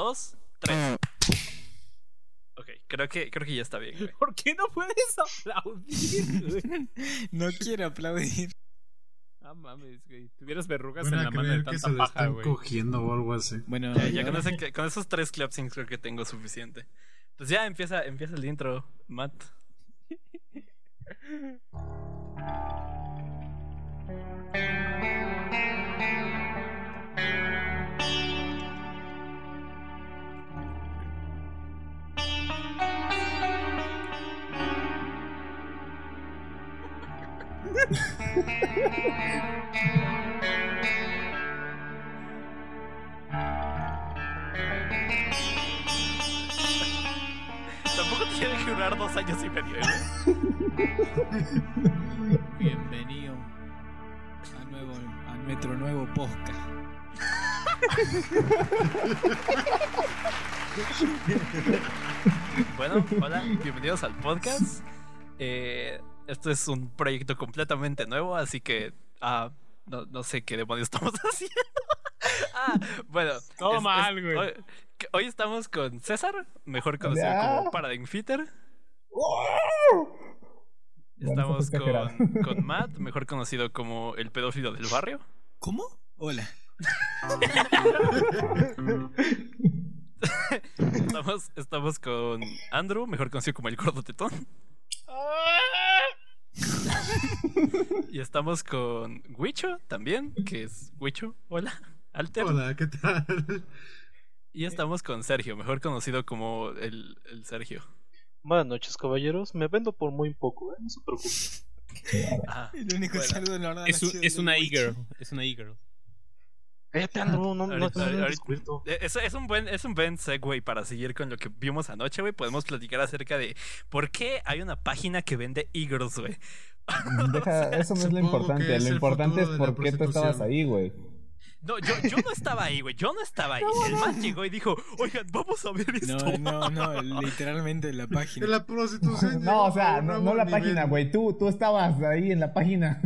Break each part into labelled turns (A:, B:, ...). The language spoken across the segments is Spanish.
A: dos, tres. Ok, creo que, creo que ya está bien, güey.
B: ¿Por qué no puedes aplaudir, güey?
C: No quiero aplaudir.
B: Ah, mames, güey. Tuvieras verrugas en la mano de
D: creer que se
B: tanta paja,
D: están
B: güey.
D: cogiendo o algo así.
C: Bueno,
A: Ya, ya
C: yo-
A: con, ese- con esos tres clapsings creo que tengo suficiente. Pues ya empieza, empieza el intro, Matt. Tampoco tiene que durar dos años y medio, ¿eh?
C: bienvenido a nuevo, a nuestro nuevo podcast.
A: Bueno, hola, bienvenidos al podcast. Eh, esto es un proyecto completamente nuevo, así que ah, no, no sé qué demonios estamos haciendo. ah, bueno.
B: Todo mal, güey.
A: Hoy, hoy estamos con César, mejor conocido como Paradigm Fitter. Estamos con, con Matt, mejor conocido como el pedófilo del barrio.
C: ¿Cómo? Hola.
A: Estamos, estamos con Andrew, mejor conocido como el gordo tetón. y estamos con Wicho también, que es Wicho. Hola, Alter.
D: Hola, ¿qué tal?
A: Y estamos con Sergio, mejor conocido como el, el Sergio.
E: Buenas noches, caballeros. Me vendo por muy poco, ¿eh? No se preocupen.
C: El único
A: Bueno,
C: saludo normal.
B: Es, un- es una e-girl. Es una e-girl.
E: Cállate, Andrew, no, no, no,
A: Ahorita-
E: no, no,
A: ahorita-
E: descubierto.
A: Eh, Es, es un buen, es un buen segue para seguir con lo que vimos anoche, güey. Podemos platicar acerca de por qué hay una página que vende e-girls, güey.
F: Deja, eso no es lo
D: que
F: importante.
D: es
F: Lo importante es por qué tú estabas ahí, güey.
A: No, yo, yo no estaba ahí, güey. Yo no estaba ahí. El man llegó y dijo, oigan, vamos a ver esto.
C: No, no, no, literalmente la página.
D: De la prostitución.
F: No, o sea, no, no la
D: nivel.
F: página, güey. Tú, tú estabas ahí en la página.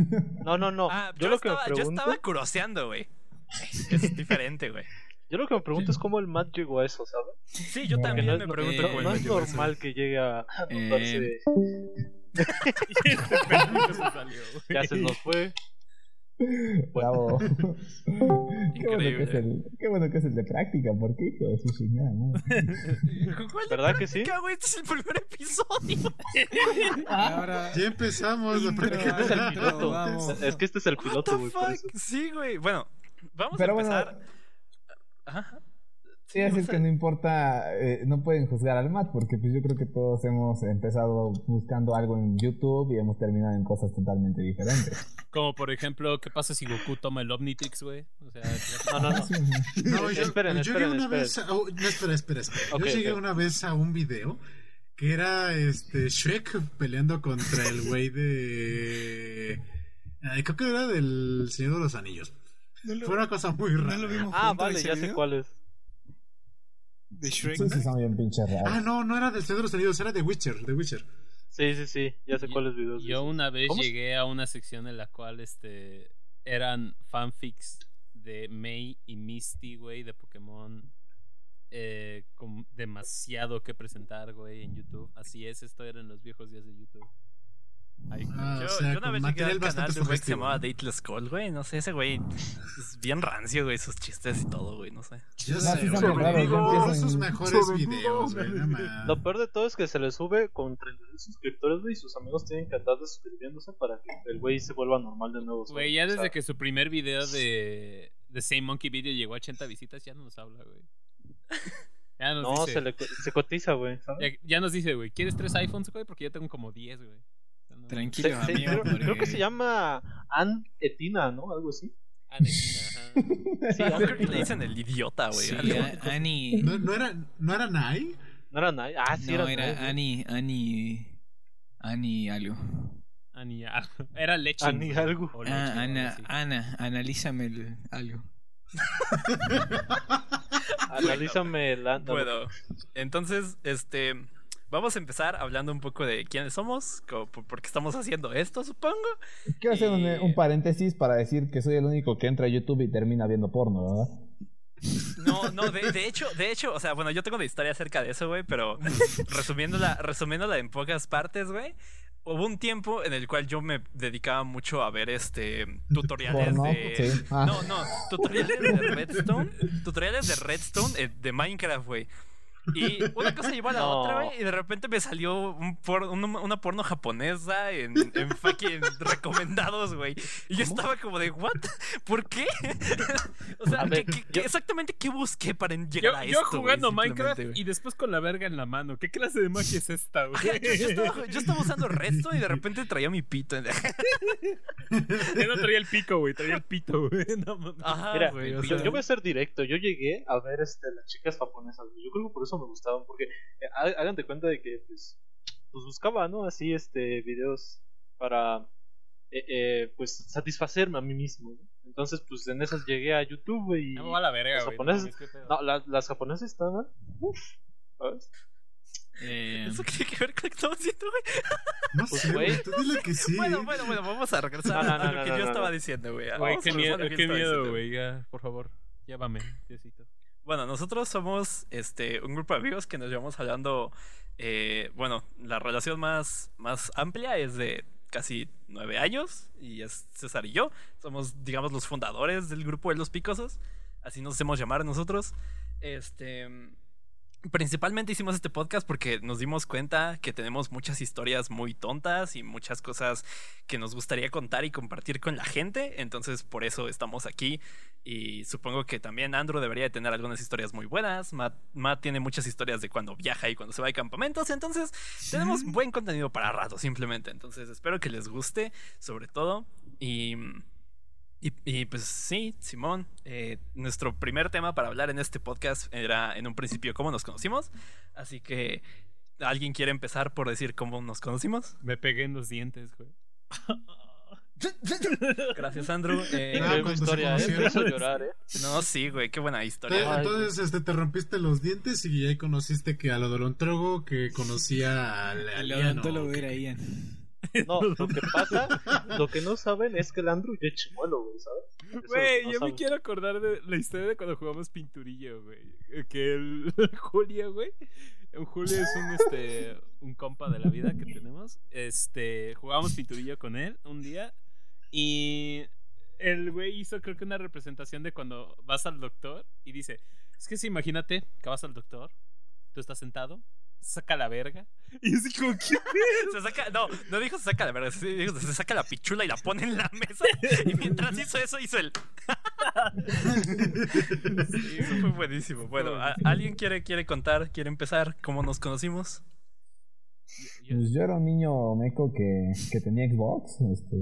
E: No, no, no.
A: Ah,
E: yo, lo que
A: estaba,
E: me
A: yo estaba curoseando, güey. Es diferente, güey.
E: yo lo que me pregunto es cómo el Matt llegó a eso, ¿sabes?
A: Sí, yo
C: No,
A: también
E: no
A: me
E: es-
A: pregunto
C: eh,
A: cómo
E: No
A: el
E: es
A: llegó a eso.
E: normal que llegue a
C: Eh,
E: notarse.
B: Este pendejo se salió, güey.
E: Ya se nos fue.
F: Bravo. qué, bueno que
A: Increíble.
F: es el, qué bueno que es el de práctica, ¿por qué, hijo de su chingada?
A: ¿Cuál
E: ¿Verdad que sí?
A: güey? Este es el primer episodio.
C: Ahora.
D: Ya empezamos la práctica.
E: Este es el piloto.
C: vamos.
E: Es que este es el piloto, güey.
A: Sí, güey. Bueno, vamos
F: Pero
A: a
F: bueno,
A: empezar. Ajá.
F: Sí, es que no importa, eh, no pueden juzgar al Matt, porque pues yo creo que todos hemos empezado buscando algo en YouTube y hemos terminado en cosas totalmente diferentes.
B: Como por ejemplo, ¿qué pasa si Goku toma el Omnitrix, güey? O sea,
E: No, no, no.
D: No, yo,
E: Esperen,
D: yo
E: esperen,
D: llegué una
E: esperen.
D: vez a, oh, no, espera, espera, espera. Yo llegué una vez a un video que era este Shrek peleando contra el güey de. Ay, creo que era del Señor de los Anillos.
C: No lo,
D: Fue una cosa muy
C: no
D: rara.
C: lo vimos
E: Ah, vale, ya sé cuál es.
C: De Shrek.
F: Sí, sí, son bien pinches raros.
D: Ah, no, no era del Señor de los Anillos, era de Witcher, de Witcher.
E: Sí, sí, sí. Ya sé cuáles videos.
B: Yo una vez
E: ¿Cómo se-
B: llegué a una sección en la cual este eran fanfics de Mei y Misty, güey, de Pokémon. eh, con demasiado que presentar, güey, en YouTube. Así es, esto era en los viejos días de YouTube. Ay,
D: Ah,
A: Yo,
D: o sea,
A: yo una vez llegué al canal de un güey que se llamaba Dateless Call, güey. No sé, ese güey es bien rancio, güey. Sus chistes y todo, güey. No sé.
D: Yo
F: No,
D: sé,
F: sí
D: güey, digo, sus mejores videos, güey.
E: Lo peor de todo es que se le sube con 36 suscriptores, güey, y sus amigos tienen que andar suscribiéndose para que el güey se vuelva normal de nuevo.
B: Güey, ya desde que su primer video de, de Same Monkey Video llegó a 80 visitas, ya no nos habla, güey. Ya nos
E: No,
B: dice,
E: se, le, se cotiza, güey.
B: ya nos dice, güey, ¿quieres tres iPhones, güey? Porque yo tengo como 10, güey. O
C: Tranquilo,
E: creo, creo que se llama Ann Etina, ¿no? Algo así.
B: Ah, Netina, ajá.
E: Sí,
A: le dicen el idiota, güey.
C: Sí,
A: algo.
C: Annie.
D: ¿No, no era, ¿No era Nai?
E: No era nadie. Ah, sí,
C: No,
E: era,
C: era
E: Nai,
C: Annie. Annie. Annie algo.
B: Ani- ah, Era leche.
E: Ani algo.
C: Ah, Ana, Ana, analízame el algo.
E: Analízame el.
A: Bueno, entonces, este. Vamos a empezar hablando un poco de quiénes somos, por qué estamos haciendo esto, supongo.
F: Quiero hacer un,
A: Y-
F: un paréntesis para decir que soy el único que entra a YouTube y termina viendo porno, ¿verdad?
A: No, no, de, de hecho, de hecho, o sea, bueno, yo tengo una historia acerca de eso, güey, pero resumiéndola, resumiéndola en pocas partes, güey. Hubo un tiempo en el cual yo me dedicaba mucho a ver este tutoriales
F: Porno,
A: de.
F: sí. Ah.
A: No, no, tutoriales de Redstone. Tutoriales de Redstone eh, de Minecraft, güey. Y una cosa llevó a la
E: No.
A: otra, güey, y de repente me salió un por- un- una porno japonesa en, en fucking recomendados, güey. Y yo estaba como de, ¿what? ¿Por qué? o sea,
E: A ver,
A: ¿qué- qué-
E: yo-
A: qué- exactamente qué busqué para llegar
B: Yo,
A: a
B: yo
A: esto? güey?
B: jugando
A: Simplemente,
B: Minecraft y después con la verga en la mano. ¿Qué clase de magia es esta, güey?
A: Yo, yo estaba, yo estaba usando Redstone y de repente traía mi pito.
B: Ya no traía el pico, güey. Traía el pito, güey. No mames.
A: Ajá,
E: Mira,
A: güey. o
E: yo,
A: sea,
E: yo voy a ser directo. Yo llegué a ver este, las chicas japonesas. güey. Yo creo que por eso me gustaban. Porque eh, há- hagan de cuenta de que pues, pues buscaba, ¿no? Así este videos para eh, eh, pues satisfacerme a mí mismo. ¿no? Entonces, pues en esas llegué a YouTube güey, y
B: va a la verga,
E: los
B: güey.
E: japoneses-
B: no
E: no, las, las japonesas estaban. Uf, ¿sabes?
C: Eh,
A: ¿Eso tiene que ver con lo que estamos haciendo, güey?
D: No
E: Pues,
D: sé,
E: güey.
D: Tú dile que sí.
A: Bueno, bueno, bueno, vamos a regresar
E: No, no,
A: a
E: no,
A: lo
E: no,
A: que
E: no,
A: yo
E: no,
A: estaba
E: no.
A: diciendo, güey.
B: Güey, qué miedo, qué miedo,
A: diciendo.
B: güey. Ya, por favor. Llévame, Diosito.
A: Bueno, nosotros somos este un grupo de amigos que nos llevamos hablando. eh, bueno, la relación más, más amplia es de casi nueve años y es César y yo. Somos, digamos, los fundadores del grupo de los Picosos. Así nos hacemos llamar nosotros. Este. Principalmente hicimos este podcast porque nos dimos cuenta que tenemos muchas historias muy tontas y muchas cosas que nos gustaría contar y compartir con la gente. Entonces, por eso estamos aquí. Y supongo que también Andrew debería de tener algunas historias muy buenas. Matt, Matt tiene muchas historias de cuando viaja y cuando se va de campamentos. Entonces, tenemos buen contenido para rato, simplemente. Entonces, espero que les guste, sobre todo. Y. Y, y, pues sí, Simón, eh, nuestro primer tema para hablar en este podcast era en un principio cómo nos conocimos. Así que, ¿alguien quiere empezar por decir cómo nos conocimos?
B: Me pegué en los dientes, güey.
A: Gracias, Andrew. Eh,
E: Increíble
D: cuando se
E: historia, ¿eh? Llorar, ¿eh?
A: no, sí, güey, qué buena historia.
D: Entonces, este, te rompiste los dientes y ahí conociste que al odontólogo que conocía al, al
C: el
D: Ian,
C: odontólogo
D: ¿o
C: era? Ian.
E: No, lo que pasa, lo que no saben es que el Andrew ya es chimuelo, güey, ¿sabes? Eso
B: Güey,
E: no
B: yo me quiero acordar de la historia de cuando jugamos pinturillo, güey. Eh, Que el Julio, güey. Julio es un este un compa de la vida que tenemos. Este, jugamos pinturillo con él un día y el güey hizo creo que una representación de cuando vas al doctor y dice, "Es que si imagínate que vas al doctor, tú estás sentado, saca la verga." Y es como, ¿qué
A: Se saca, no, no dijo se saca la verdad, sí dijo se saca la pichula y la pone en la mesa. Y mientras hizo eso, hizo el. Sí, eso fue buenísimo. Bueno, ¿a- ¿alguien quiere, quiere contar, quiere empezar cómo nos conocimos?
F: Pues yo era un niño meco que, que tenía Xbox este,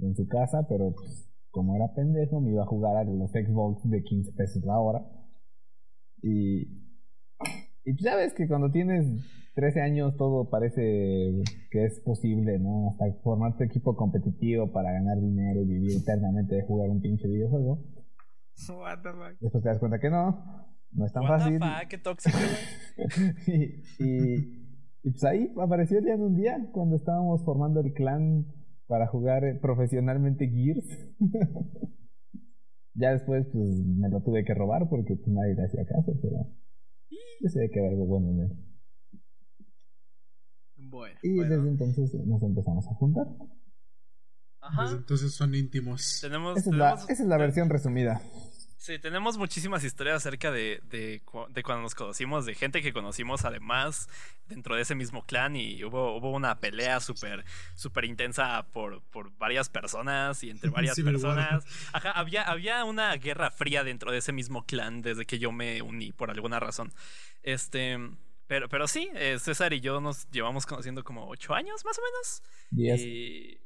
F: en su casa, pero pues, como era pendejo me iba a jugar a los Xbox de 15 pesos la hora. Y, y pues ya ves que cuando tienes 13 años todo parece que es posible, ¿no? Hasta formar tu equipo competitivo para ganar dinero y vivir eternamente de jugar un pinche videojuego.
C: What the fuck.
F: Después te das cuenta que no, no es tan
A: What
F: fácil.
A: the fuck, qué tóxico,
F: y, y, y pues ahí apareció ya en un día cuando estábamos formando el clan para jugar profesionalmente Gears. ya después pues me lo tuve que robar porque pues, nadie le hacía caso, pero yo sé que era algo bueno en él.
C: Bueno.
F: Y
A: Bueno.
F: desde entonces nos empezamos a juntar.
D: Desde
A: Ajá.
D: entonces son íntimos.
A: Tenemos,
F: Esa es la,
A: tenemos-
F: esa es la versión resumida.
A: Sí, tenemos muchísimas historias acerca de, de, de cuando nos conocimos, de gente que conocimos además dentro de ese mismo clan y hubo, hubo una pelea súper súper intensa por, por varias personas y entre varias personas. Ajá, había, había una guerra fría dentro de ese mismo clan desde que yo me uní por alguna razón. Este, pero, pero sí, eh, César y yo nos llevamos conociendo como ocho años más o menos.
F: Diez.
A: Y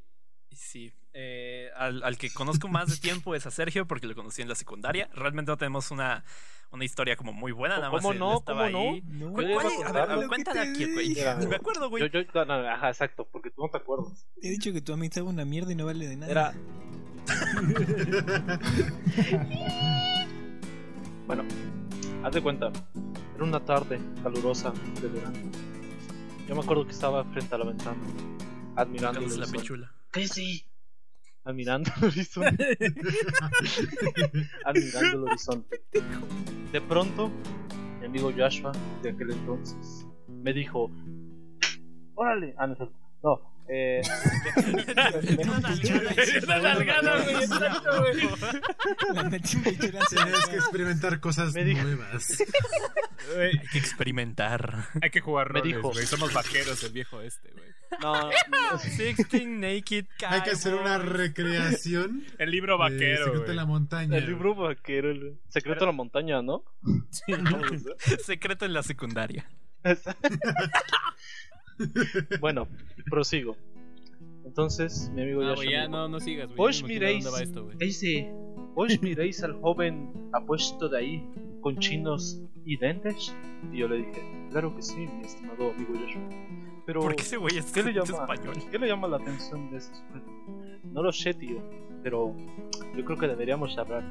A: sí, eh, al, al que conozco más de tiempo es a Sergio porque lo conocí en la secundaria. Realmente no tenemos una, una historia como muy buena, nada más
E: ¿Cómo no?
A: estaba
E: ¿Cómo no?
A: ahí.
C: No,
A: ¿Cuál-
E: Yo
A: cuál
E: iba a
A: ver, a ver, cuéntala aquí, güey. Ni me acuerdo, güey.
E: Yo, yo, no, no, ajá, exacto, porque tú no te acuerdas.
C: Te he dicho que tu amistad es una mierda y no vale de nada.
E: Era. bueno, haz de cuenta, era una tarde calurosa de verano. Yo me acuerdo que estaba frente a la ventana, admirando el
A: la
E: sol.
A: pichula.
E: ¿Qué sí? admirando el horizonte. admirando el horizonte. De pronto, mi amigo Joshua, de aquel entonces, me dijo: Órale, ah, no, no, eh,
D: Tienes que experimentar cosas
E: Me
D: nuevas.
A: Hay que experimentar.
B: Hay que jugar
E: Me
B: roles,
E: dijo.
B: güey. Somos vaqueros, el viejo este, güey.
E: no, no,
A: Sixteen Naked
D: Hay que hacer una recreación.
B: El libro
D: de
B: vaquero,
D: Secreto
B: güey.
D: en la montaña.
E: el libro vaquero, el secreto de la montaña, ¿no?
A: Secreto en la secundaria.
E: bueno, prosigo. Entonces, mi amigo
B: Ah,
E: me
B: ya no, no sigas, güey. Imagino
E: miréis,
B: dónde va esto, güey.
E: Ese, ¿Vos miréis al joven apuesto de ahí con chinos y dentes? Y yo le dije, claro que sí, mi estimado amigo Joshua. Pero,
A: ¿Por qué ese güey es,
E: ¿qué le llama,
A: español?
E: ¿qué le llama la atención de ese sujeto? No lo sé, tío, pero yo creo que deberíamos hablar.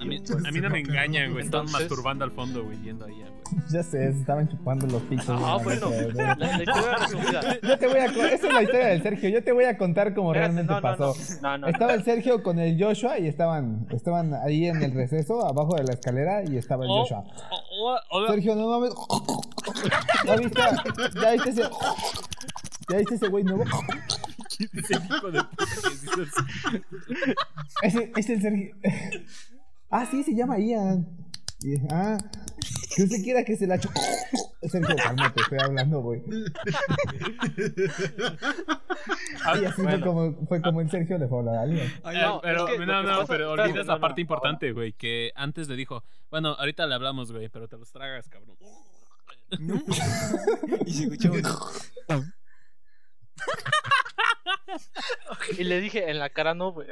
B: A mí,
E: Tío,
B: a mí no me engañan, güey. Están masturbando al fondo, güey, yendo ahí, güey.
F: Ya sé, se estaban chupando los pitos.
E: Ah, bueno,
F: una vez,
E: la,
F: güey.
E: la historia resumida.
F: Yo te voy a esa es la historia del Sergio. Yo te voy a contar cómo
E: Espérate,
F: realmente
E: no,
F: pasó.
E: no, no, no.
F: Estaba el Sergio con el Joshua y estaban, estaban ahí en el receso, abajo de la escalera, y estaba el
B: Oh.
F: Joshua.
B: Hola, hola.
F: Sergio, no mames. ¿Ya viste? ¿Ya viste ese? ¿Ya viste ese güey nuevo?
B: Ese hijo de puta
F: es el Sergio. Ah, sí, se llama Ian. Y- Ah, que usted quiera que se la cho... Sergio, cálmate, estoy hablando, güey. Y así fue, como, fue como el Sergio le fue a hablar a alguien.
C: Ay,
B: Eh,
E: No,
B: pero
E: es que lo
B: no, no,
E: pasa-
B: pero olvidas
E: no,
B: la
E: no,
B: parte importante, güey, que antes le dijo, bueno, ahorita le hablamos, güey, pero te los tragas, cabrón.
C: ¿no? y se escuchó un...
E: Y le dije en la cara no, güey.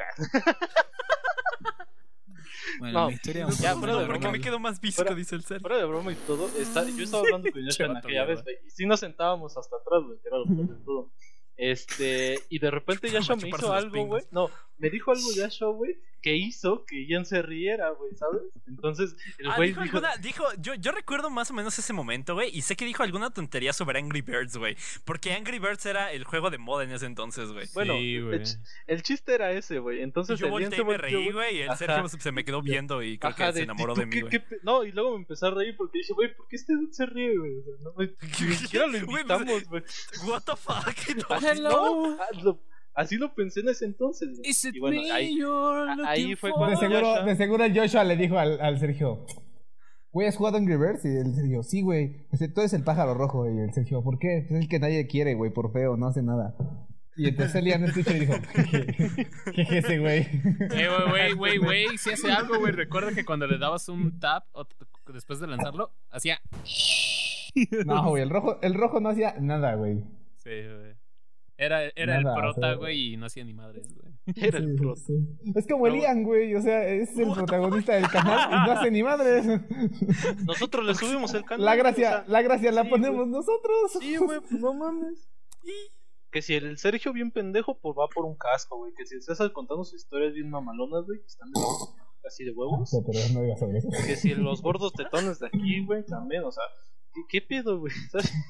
C: Bueno,
E: No,
C: la historia
E: ya,
C: un
E: fuera
C: poco
E: de
A: No,
C: más
A: porque
E: broma.
A: me quedo más visco,
E: Fuera-
A: dice el Sergio.
E: Fuera de broma y todo, está, yo estaba hablando con Joshua en aquella vez, güey, y sí nos sentábamos hasta atrás, güey, que era lo peor de todo. Este, y de repente Joshua me hizo algo, güey. No, me dijo algo Joshua, güey, que hizo que Ian se riera, güey, ¿sabes? Entonces, el
A: Ah,
E: güey
A: dijo,
E: dijo,
A: alguna- dijo- yo, yo recuerdo más o menos ese momento, güey, y sé que dijo alguna tontería sobre Angry Birds, güey, porque Angry Birds era el juego de moda en ese entonces, güey.
E: bueno,
B: Sí,
E: el, chiste era ese, güey.
A: Y
E: Entonces,
A: yo
E: el Ian
A: volteé
E: se
A: y me reí, güey, y el
E: Ajá.
A: Sergio se me quedó viendo y creo
E: Ajá,
A: que se enamoró
E: ¿tú
A: de mí,
E: qué-
A: güey.
E: No, y luego me empecé a reír porque dije, güey, ¿por qué este se ríe, güey? O sea, no, güey, ni siquiera lo
A: pues,
E: invitamos, güey.
A: What the fuck? No,
E: Así, no, lo- así lo pensé en ese entonces, güey.
B: Is it
E: Y bueno,
B: me
E: ahí, fue
B: for?
F: De
E: cuando-
F: seguro,
E: Joshua.
F: de seguro el Joshua le dijo al, al Sergio, güey, ¿has jugado Angry Birds? Y el Sergio, sí, güey. Tú eres el pájaro rojo. Y el Sergio, ¿por qué? Pues es el que nadie quiere, güey, por feo, no hace nada. Y entonces el Ian escucha y dijo, jeje, ese güey.
B: Eh, güey, güey, güey, güey, si hace algo, güey, recuerda que cuando le dabas un tap o después de lanzarlo, hacía...
F: No, güey, el rojo, el rojo no hacía nada, güey.
B: Sí, güey. Era, era
F: Nada,
B: el
F: o sea,
B: prota, güey, y no hacía ni madres, güey.
E: Era el
F: Sí,
E: pro.
F: sí. Es como el Ian, güey, o sea, es el protagonista del canal y no hace ni madres.
E: Nosotros le subimos el canal.
F: La
E: o
F: gracia,
E: sea,
F: la gracia la ponemos nosotros.
E: Sí, güey, pues no mames. Que si el Sergio bien pendejo, pues va por un casco, güey. Que si el César contando sus historias bien mamalonas, güey, que están de, así de huevos.
F: No, pero no eso.
E: Que si los gordos tetones de aquí, güey, también, o sea, ¿qué, qué pedo, güey?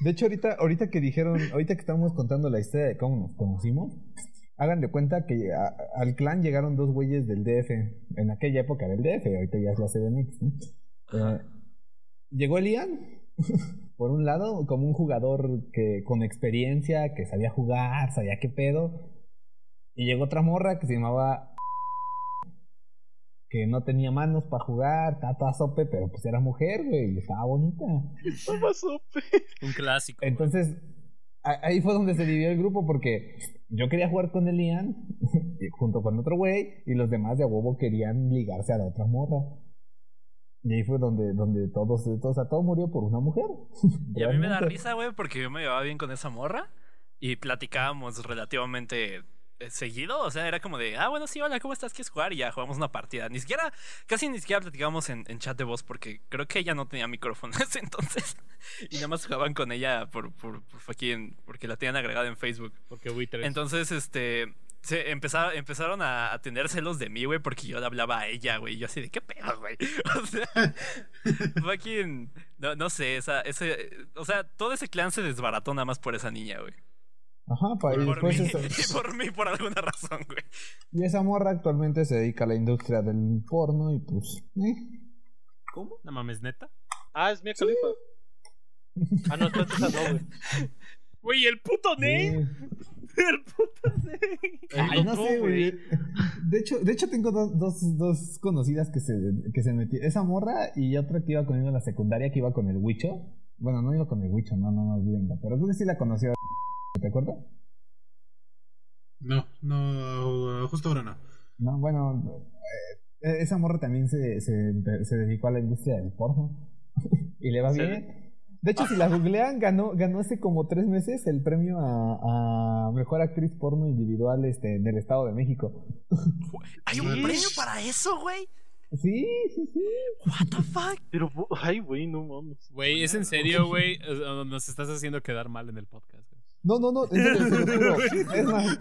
F: De hecho, ahorita, ahorita que dijeron, ahorita que estamos contando la historia de cómo nos conocimos, hagan de cuenta que a- al clan llegaron dos güeyes del DF. En aquella época era el DF, ahorita ya es la CDMX. ¿no? Eh, llegó el Ian, por un lado, como un jugador que con experiencia, que sabía jugar, sabía qué pedo. Y llegó otra morra que se llamaba que no tenía manos para jugar, estaba toda sope, pero pues era mujer, güey, y estaba bonita.
E: No más sope.
B: Un clásico.
F: Entonces, ahí fue donde se dividió el grupo porque yo quería jugar con el Ian junto con otro güey y los demás de a huevo querían ligarse a la otra morra. Y ahí fue donde, donde todos, todos, o sea, todo murió por una mujer.
A: Y a mí me da risa, güey, porque yo me llevaba bien con esa morra y platicábamos relativamente seguido. O sea, era como de, ah, bueno, sí, hola, ¿cómo estás? ¿Quieres jugar? Y ya jugamos una partida. Ni siquiera, casi ni siquiera platicábamos en, en chat de voz porque creo que ella no tenía micrófono en ese entonces. Y nada más jugaban con ella por, por, por fucking- porque la tenían agregada en Facebook.
B: Porque buitres.
A: Entonces, este. Se empezaron, empezaron a, a tener celos de mí, güey, porque yo le hablaba a ella, güey. Yo así de, ¿qué pedo, güey? O sea, fucking. No, no sé, esa, ese. O sea, todo ese clan se desbarató nada más por esa niña, güey.
F: Ajá, pa- y
A: Por
F: después
A: mí,
F: eso-
A: por mí, por alguna razón, güey.
F: Y esa morra actualmente se dedica a la industria del porno y pues... eh.
C: ¿Cómo?
B: No mames, neta.
E: Ah, es Mia Khalifa. Ah, no, entonces esa no, güey.
B: Güey, el puto.
F: Sí.
B: El puto Ney.
F: Ay, no sé, güey. De hecho, de hecho tengo dos, dos, dos conocidas que se, que se metieron. Esa morra y otra que iba conmigo en la secundaria que iba con el Huicho. Bueno, no iba con el Huicho, no, no, no, olvídenlo. Pero tú sí la conoció. ¿Te acuerdas?
D: No, no, justo ahora no.
F: No, bueno, eh, esa morra también se, se, se dedicó a la industria del porno. y le va
E: ¿Sí?
F: bien. De hecho, si la googlean, ganó, ganó hace como tres meses el premio a, a mejor actriz porno individual este, del Estado de México.
A: ¿Hay un
D: Sí.
A: premio para eso, güey?
F: Sí, sí, sí.
A: What the fuck?
E: Pero, ay, güey, no mames.
B: Güey, ¿es en serio, güey? Nos estás haciendo quedar mal en el podcast, güey.
F: No, no, no, en serio. Es más,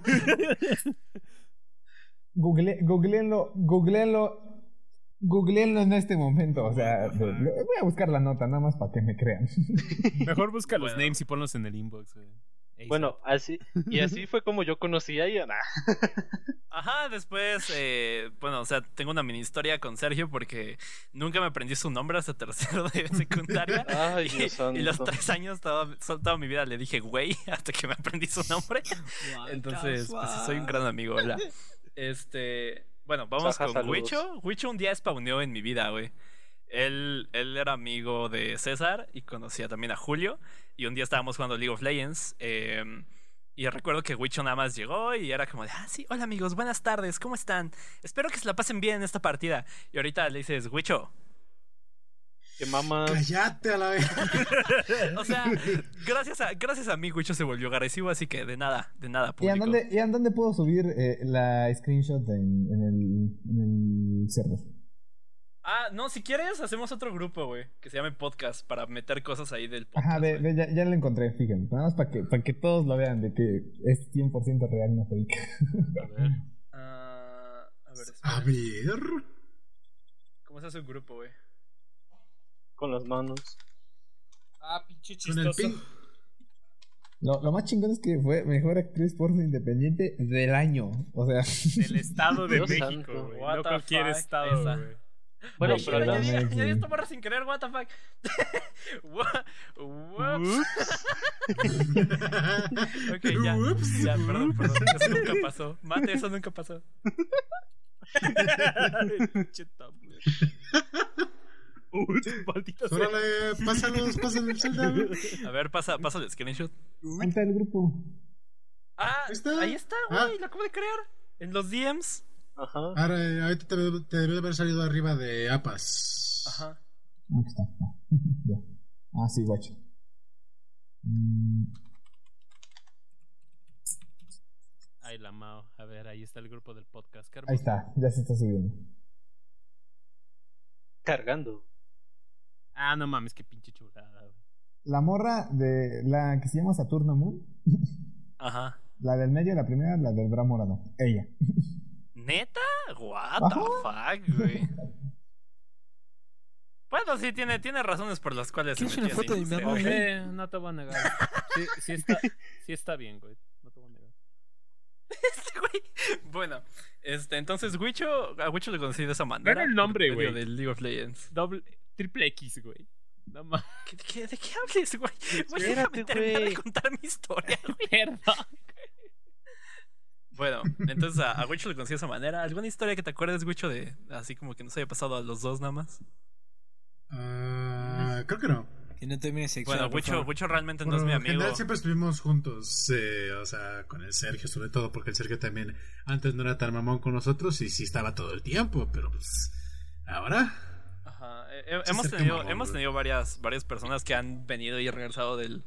F: google, googleenlo, googleenlo, googleenlo en este momento. O sea, voy a buscar la nota nada más para que me crean.
B: Mejor busca los
A: Bueno.
B: names y ponlos en el inbox, güey. Ey,
E: Bueno, así, y así fue como yo conocí a. Nah.
A: Ajá, después, eh, bueno, o sea, tengo una mini historia con Sergio porque nunca me aprendí su nombre hasta tercero de secundaria.
E: Ay,
A: y,
E: Dios santo.
A: y los tres años, toda, toda mi vida le dije güey hasta que me aprendí su nombre. Entonces, pues soy un gran amigo, hola. Este, bueno, vamos
E: Saja,
A: con. Huicho. Huicho un día spawneó en mi vida, güey. Él, él era amigo de César y conocía también a Julio. Y un día estábamos jugando League of Legends. eh, y recuerdo que Huicho nada más llegó y era como de, ah, sí, hola amigos, buenas tardes, ¿cómo están? Espero que se la pasen bien en esta partida. Y ahorita le dices, Huicho.
E: Que mamas.
D: Cállate a la vez.
A: O sea, gracias a, gracias a mí, Huicho se volvió agresivo, así que de nada, de nada,
F: ¿Y en
A: público.
F: dónde, y en dónde puedo subir eh, la screenshot en, en, el, en el server?
A: Ah, no, si quieres, hacemos otro grupo, güey, que se llame podcast para meter cosas ahí del podcast.
F: Ajá, ve, ya, ya lo encontré, fíjense. Nada más para que, para que todos lo vean de que es 100% real, no fake.
B: A ver.
A: Ah, a ver,
D: A
A: espera.
D: ver.
A: ¿Cómo se hace un grupo, güey?
E: Con las manos.
B: Ah, pinche
D: Con el ping.
F: Lo, lo más chingón es que fue mejor actriz porno independiente del año. O sea,
B: Del Estado de México, güey.
A: What
B: No cualquier
A: fuck,
B: estado, güey.
E: Bueno,
F: Ay,
E: pero
F: no
A: ya,
E: las-
A: di-
F: mames,
A: ya esta morra sin querer, what the fuck. Whoops. Ok, ya.
D: Ups.
A: Ya, perdón, perdón. Eso nunca pasó. Mate, eso nunca pasó.
B: Pinche Tumblr. Uy, maldita.
D: Órale, pásalos, pásalos.
A: A ver, pasa, pasa el screenshot.
F: ahí está el grupo.
A: Ah,
D: Ahí está. Ah.
A: güey. Lo acabo de crear. En los DMs.
E: Ajá.
D: Ahora, eh, ahorita te, te debió de haber salido arriba de APAS.
A: Ajá.
F: Aquí está. Ah, ya. Ah, sí, guacho. Mm,
B: Ay, la Mao. A ver, ahí está el grupo del podcast.
F: Ahí está, ya se está subiendo.
E: Cargando.
B: Ah, no mames, qué pinche chulada, güey.
F: La morra de la que se llama Saturno Moon,
A: Ajá.
F: la del medio, la primera, la del bra morado. Ella.
A: ¿Neta? What the fuck, güey. Bueno, sí, tiene, tiene razones por las cuales se
C: ¿Quieres
A: metió
C: una foto de mi mamá?
B: Sí, no te voy a negar. Sí, sí está, sí está bien, güey. No te voy a negar.
A: Este güey. Bueno, este, entonces Wicho, a Wicho le conocí de esa manera.
B: el nombre, güey.
A: del League of Legends.
B: Doble, triple X, güey. No.
A: ¿Qué, qué- de qué hables, güey? Güey, déjame terminar de contar mi historia, güey.
B: Perdón.
A: Bueno, entonces a, a Wicho le conocí de esa manera. ¿Alguna historia que te acuerdes, Wicho, de así como que nos haya pasado a los dos nada más?
D: Ah, creo que no.
C: Que no termine sexual.
A: Bueno, Wicho, realmente no es mi
D: lo
A: amigo.
D: general siempre estuvimos juntos, eh, o sea, con el Sergio sobre todo, porque el Sergio también antes no era tan mamón con nosotros y sí estaba todo el tiempo, pero pues ahora
A: Ajá. eh, eh,
D: Sí,
A: hemos tenido,
D: mamón,
A: hemos tenido varias, varias personas que han venido y regresado del,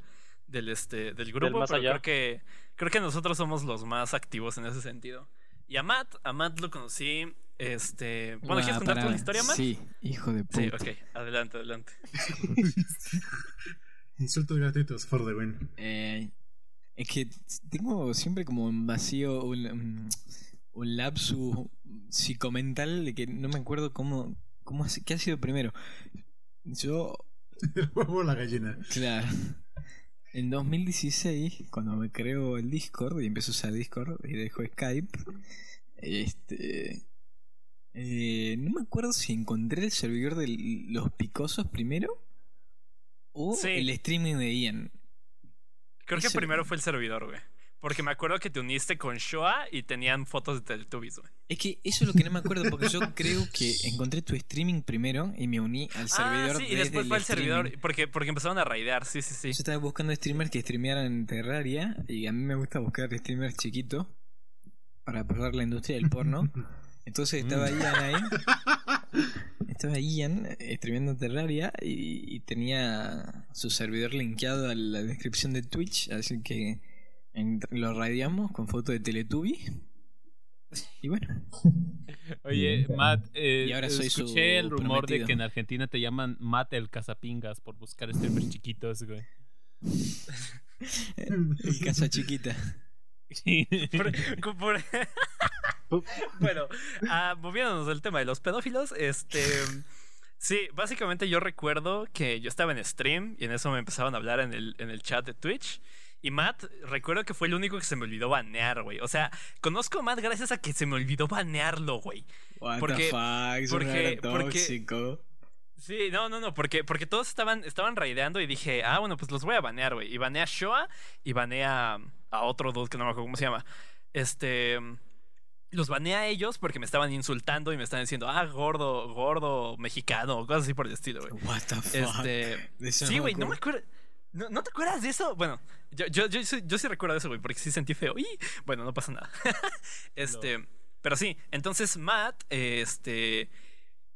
A: del este, del grupo,
E: más
A: pero
E: allá.
A: creo que, creo que nosotros somos los más activos en ese sentido. Y a Matt, a Matt lo conocí, este, bueno, ¿quieres
C: Ah,
A: contar
C: para-
A: tu historia, Matt?
C: Sí, hijo de puta.
A: Sí, ok, adelante, adelante.
D: insultos gratuitos for the win.
C: Eh, es que tengo siempre como un vacío, un, un- lapsus psicomental de que no me acuerdo cómo, cómo ha- qué ha sido primero. Yo,
D: El huevo o la gallina.
C: claro. En 2016, cuando me creo el Discord y empiezo a usar Discord y dejo Skype, este. eh, no me acuerdo si encontré el servidor de los picosos primero o
A: Sí.
C: el streaming de Ian.
A: Creo que primero fue el servidor, güey. Porque me acuerdo que te uniste con Shoa y tenían fotos de Teletubbies, güey.
C: Es que eso es lo que no me acuerdo, porque yo creo que encontré tu streaming primero y me uní al servidor
A: Ah, sí, y
C: desde
A: después fue el servidor. Porque, porque empezaron a raidear, sí, sí, sí.
C: Yo estaba buscando streamers que streamearan en Terraria y a mí me gusta buscar streamers chiquitos para apoyar la industria del porno. Entonces estaba
B: Mm.
C: Ian ahí. Estaba Ian streameando Terraria y, y tenía su servidor linkeado a la descripción de Twitch, así que en- lo radiamos con foto de Teletubby. Y bueno,
B: Oye. Matt, eh,
C: Y ahora soy su
B: escuché el rumor de que en Argentina te llaman Matt el cazapingas por buscar streamers chiquitos, güey.
C: el casa chiquita.
A: Por- por- bueno, ah, moviéndonos del tema de los pedófilos, este. Sí, básicamente yo recuerdo que yo estaba en stream y en eso me empezaban a hablar en el, en el chat de Twitch. Y Matt, recuerdo que fue el único que se me olvidó banear, güey. O sea, conozco a Matt gracias a que se me olvidó banearlo, güey.
C: What
A: Porque-
C: the fuck,
A: porque-
C: tóxico.
A: Sí, no, no, no, porque, porque todos estaban, estaban raideando y dije, ah, bueno, pues los voy a banear, güey. Y baneé a Shoa y baneé a, a otro dude que no me acuerdo cómo se llama. Este. Los baneé a ellos porque me estaban insultando y me estaban diciendo, ah, gordo, gordo, mexicano, cosas así por el estilo, güey.
C: What the fuck.
A: Este. Sí, güey, no me
C: acuerdo.
A: ¿No, ¿No te acuerdas de eso? Bueno, yo, yo, yo sí recuerdo eso, güey, porque sí sentí feo. Y bueno, no pasa nada. este. Pero sí, entonces Matt, este.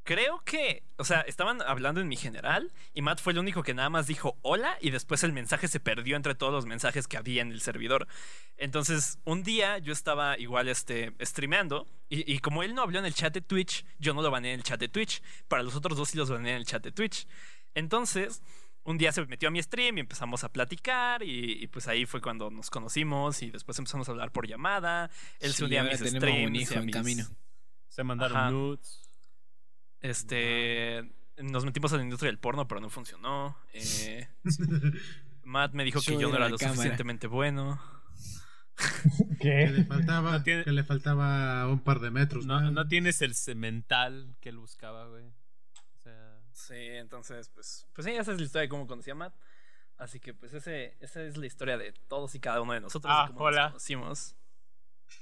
A: Creo que, o sea, estaban hablando en mi general y Matt fue el único que nada más dijo hola y después el mensaje se perdió entre todos los mensajes que había en el servidor. Entonces, un día yo estaba igual este, streameando y, y como él no habló en el chat de Twitch, yo no lo baneé en el chat de Twitch. Para los otros dos sí los baneé en el chat de Twitch. Entonces, un día se metió a mi stream y empezamos a platicar y, y pues ahí fue cuando nos conocimos y después empezamos a hablar por llamada. Él
C: Sí,
A: se unía a mis streams.
C: un hijo en
A: mis-
C: camino.
B: Se mandaron
A: Ajá.
B: nudes.
A: Este. Nos metimos a la industria del porno, pero no funcionó. Eh, Matt me dijo que
C: Yo
A: no
C: era
A: lo
C: cámara.
A: suficientemente bueno.
D: Que le
F: ¿Qué?
D: faltaba,
B: No tiene-
D: que le faltaba un par de metros.
B: No, no tienes el cemental que él buscaba, güey.
A: Sí, entonces, pues. Pues sí, esa es la historia de cómo conocí a Matt. Así que, pues, ese, esa es la historia de todos y cada uno de nosotros.
B: Ah,
A: de cómo
B: hola.
A: nos conocimos.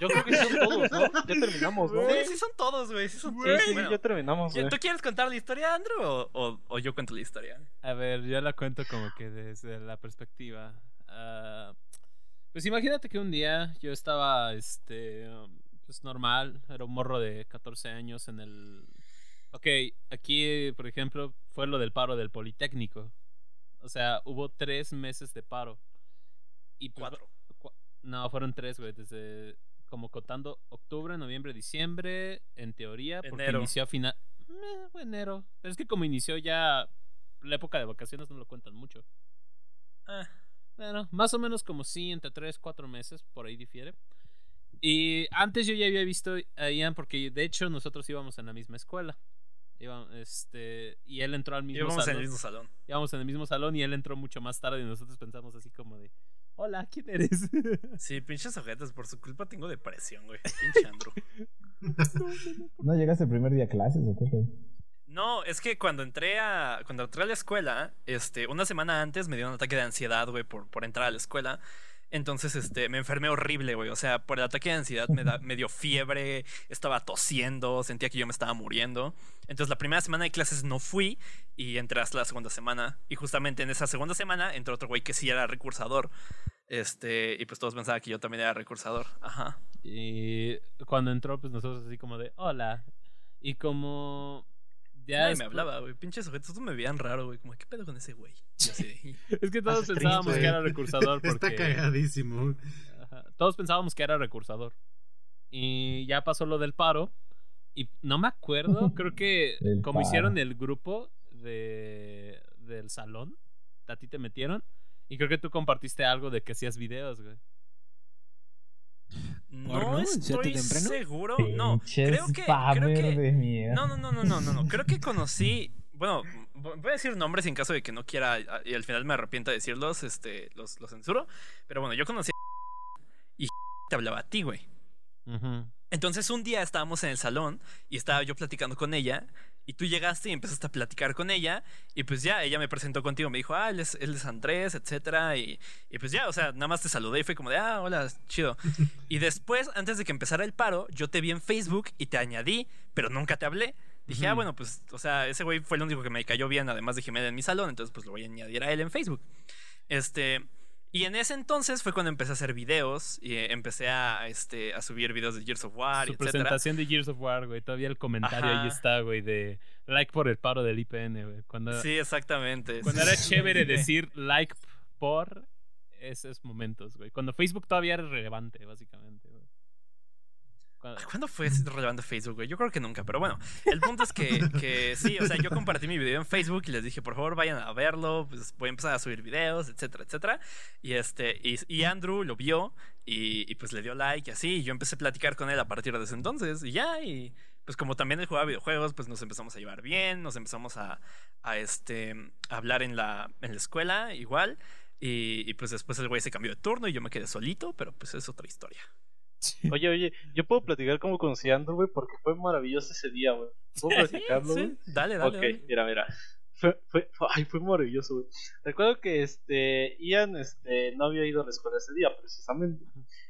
E: Yo creo que son todos, ¿no? Ya terminamos, ¿no?
A: Sí, sí, son todos, güey. Sí, son
E: Sí,
A: todos.
E: sí,
A: Bueno,
E: ya terminamos, güey.
A: ¿Tú quieres contar la historia, Andrew? O, o- o yo cuento la historia?
B: a ver, yo la cuento como que desde la perspectiva. ah, pues imagínate que un día yo estaba, este, pues normal, era un morro de 14 años en el... Ok, aquí, por ejemplo, fue lo del paro del Politécnico. O sea, hubo tres meses de paro. Y pues,
A: Cuatro.
B: Cu- No, fueron tres, güey. Desde como contando octubre, noviembre, diciembre, en teoría, porque
A: Enero.
B: inició a final. Eh, enero. Pero es que como inició ya la época de vacaciones, no lo cuentan mucho.
A: Ah,
B: Bueno, más o menos como sí, entre tres, cuatro meses, por ahí difiere. Y antes yo ya había visto a Ian, porque de hecho nosotros íbamos en la misma escuela. Iba- este, y él entró al mismo
A: íbamos en
B: salón.
A: el mismo salón.
B: Íbamos en el mismo salón y él entró mucho más tarde y nosotros pensamos así como de, hola, ¿quién eres?
A: Sí, pinches ojetes. Por su culpa tengo depresión, güey. Pinche Andrew.
F: ¿No llegaste el primer día a clases o qué?
A: No, es que cuando entré a cuando entré a la escuela, este, una semana antes me dio un ataque de ansiedad, güey, por, por entrar a la escuela. Entonces, este, me enfermé horrible, güey. O sea, por el ataque de ansiedad me, da- me dio fiebre, estaba tosiendo, sentía que yo me estaba muriendo. Entonces, la primera semana de clases no fui y entré hasta la segunda semana. Y justamente en esa segunda semana entró otro güey que sí era recursador. Este, y pues todos pensaban que yo también era recursador. Ajá.
B: Y cuando entró, pues nosotros así como de, hola. Y como... Ya
A: Nadie me hablaba, güey. Pinches sujetos, todos me veían raro, güey. Como, ¿qué pedo con ese güey?
B: Es que todos pensábamos que era recursador porque...
D: Está cagadísimo.
B: Ajá. Todos pensábamos que era recursador. Y ya pasó lo del paro. Y no me acuerdo, creo que
F: El
B: como
F: paro.
B: hicieron el grupo de del salón, a ti te metieron. Y creo que tú compartiste algo de que hacías videos, güey.
A: No
C: ¿Porno? ¿Ya te
A: estoy seguro. No, creo que, creo que. No, no, no, no, no, no, no. Creo que conocí. bueno, voy a decir nombres en caso de que no quiera y al final me arrepienta de decirlos, este, los, los censuro. Pero bueno, yo conocí a y te hablaba a ti, güey. Entonces un día estábamos en el salón y estaba yo platicando con ella y tú llegaste y empezaste a platicar con ella y pues ya, ella me presentó contigo, me dijo, ah, él es, él es Andrés, etcétera y, y, pues ya, o sea, nada más te saludé y fue como de, ah, hola, chido. y después, antes de que empezara el paro, yo te vi en Facebook y te añadí, pero nunca te hablé. Dije, ah, bueno, pues, o sea, ese güey fue el único que me cayó bien, además de Jiménez en mi salón, entonces pues lo voy a añadir a él en Facebook. Este, y en ese entonces fue cuando empecé a hacer videos y eh, empecé a, este, a subir videos de Gears of War.
B: Su presentación de Gears of War, güey. Todavía el comentario ahí está, güey, de like por el paro del IPN, güey. Cuando,
A: sí, exactamente.
B: Cuando era chévere decir like por esos momentos, güey. Cuando Facebook todavía era relevante, básicamente,
A: ¿Cuándo fue relevante Facebook, güey? Yo creo que nunca, pero bueno, el punto es que, que, sí, o sea, yo compartí mi video en Facebook y les dije, por favor, vayan a verlo, pues voy a empezar a subir videos, etcétera, etcétera. Y este, y, Andrew lo vio y, pues le dio like y así, y yo empecé a platicar con él a partir de ese entonces, y ya, y pues como también él jugaba videojuegos, pues nos empezamos a llevar bien, nos empezamos a, a este, a hablar en la, en la escuela igual, y, y pues después el güey se cambió de turno y yo me quedé solito, pero pues es otra historia.
E: Oye, oye, yo puedo platicar cómo conocí a Andrew, güey, porque fue maravilloso ese día, güey. ¿Puedo platicarlo, güey?
A: Dale, dale.
E: Ok, mira, mira. Fue, fue, ay, fue maravilloso, güey. Recuerdo que este Ian este, no había ido a la escuela ese día, precisamente.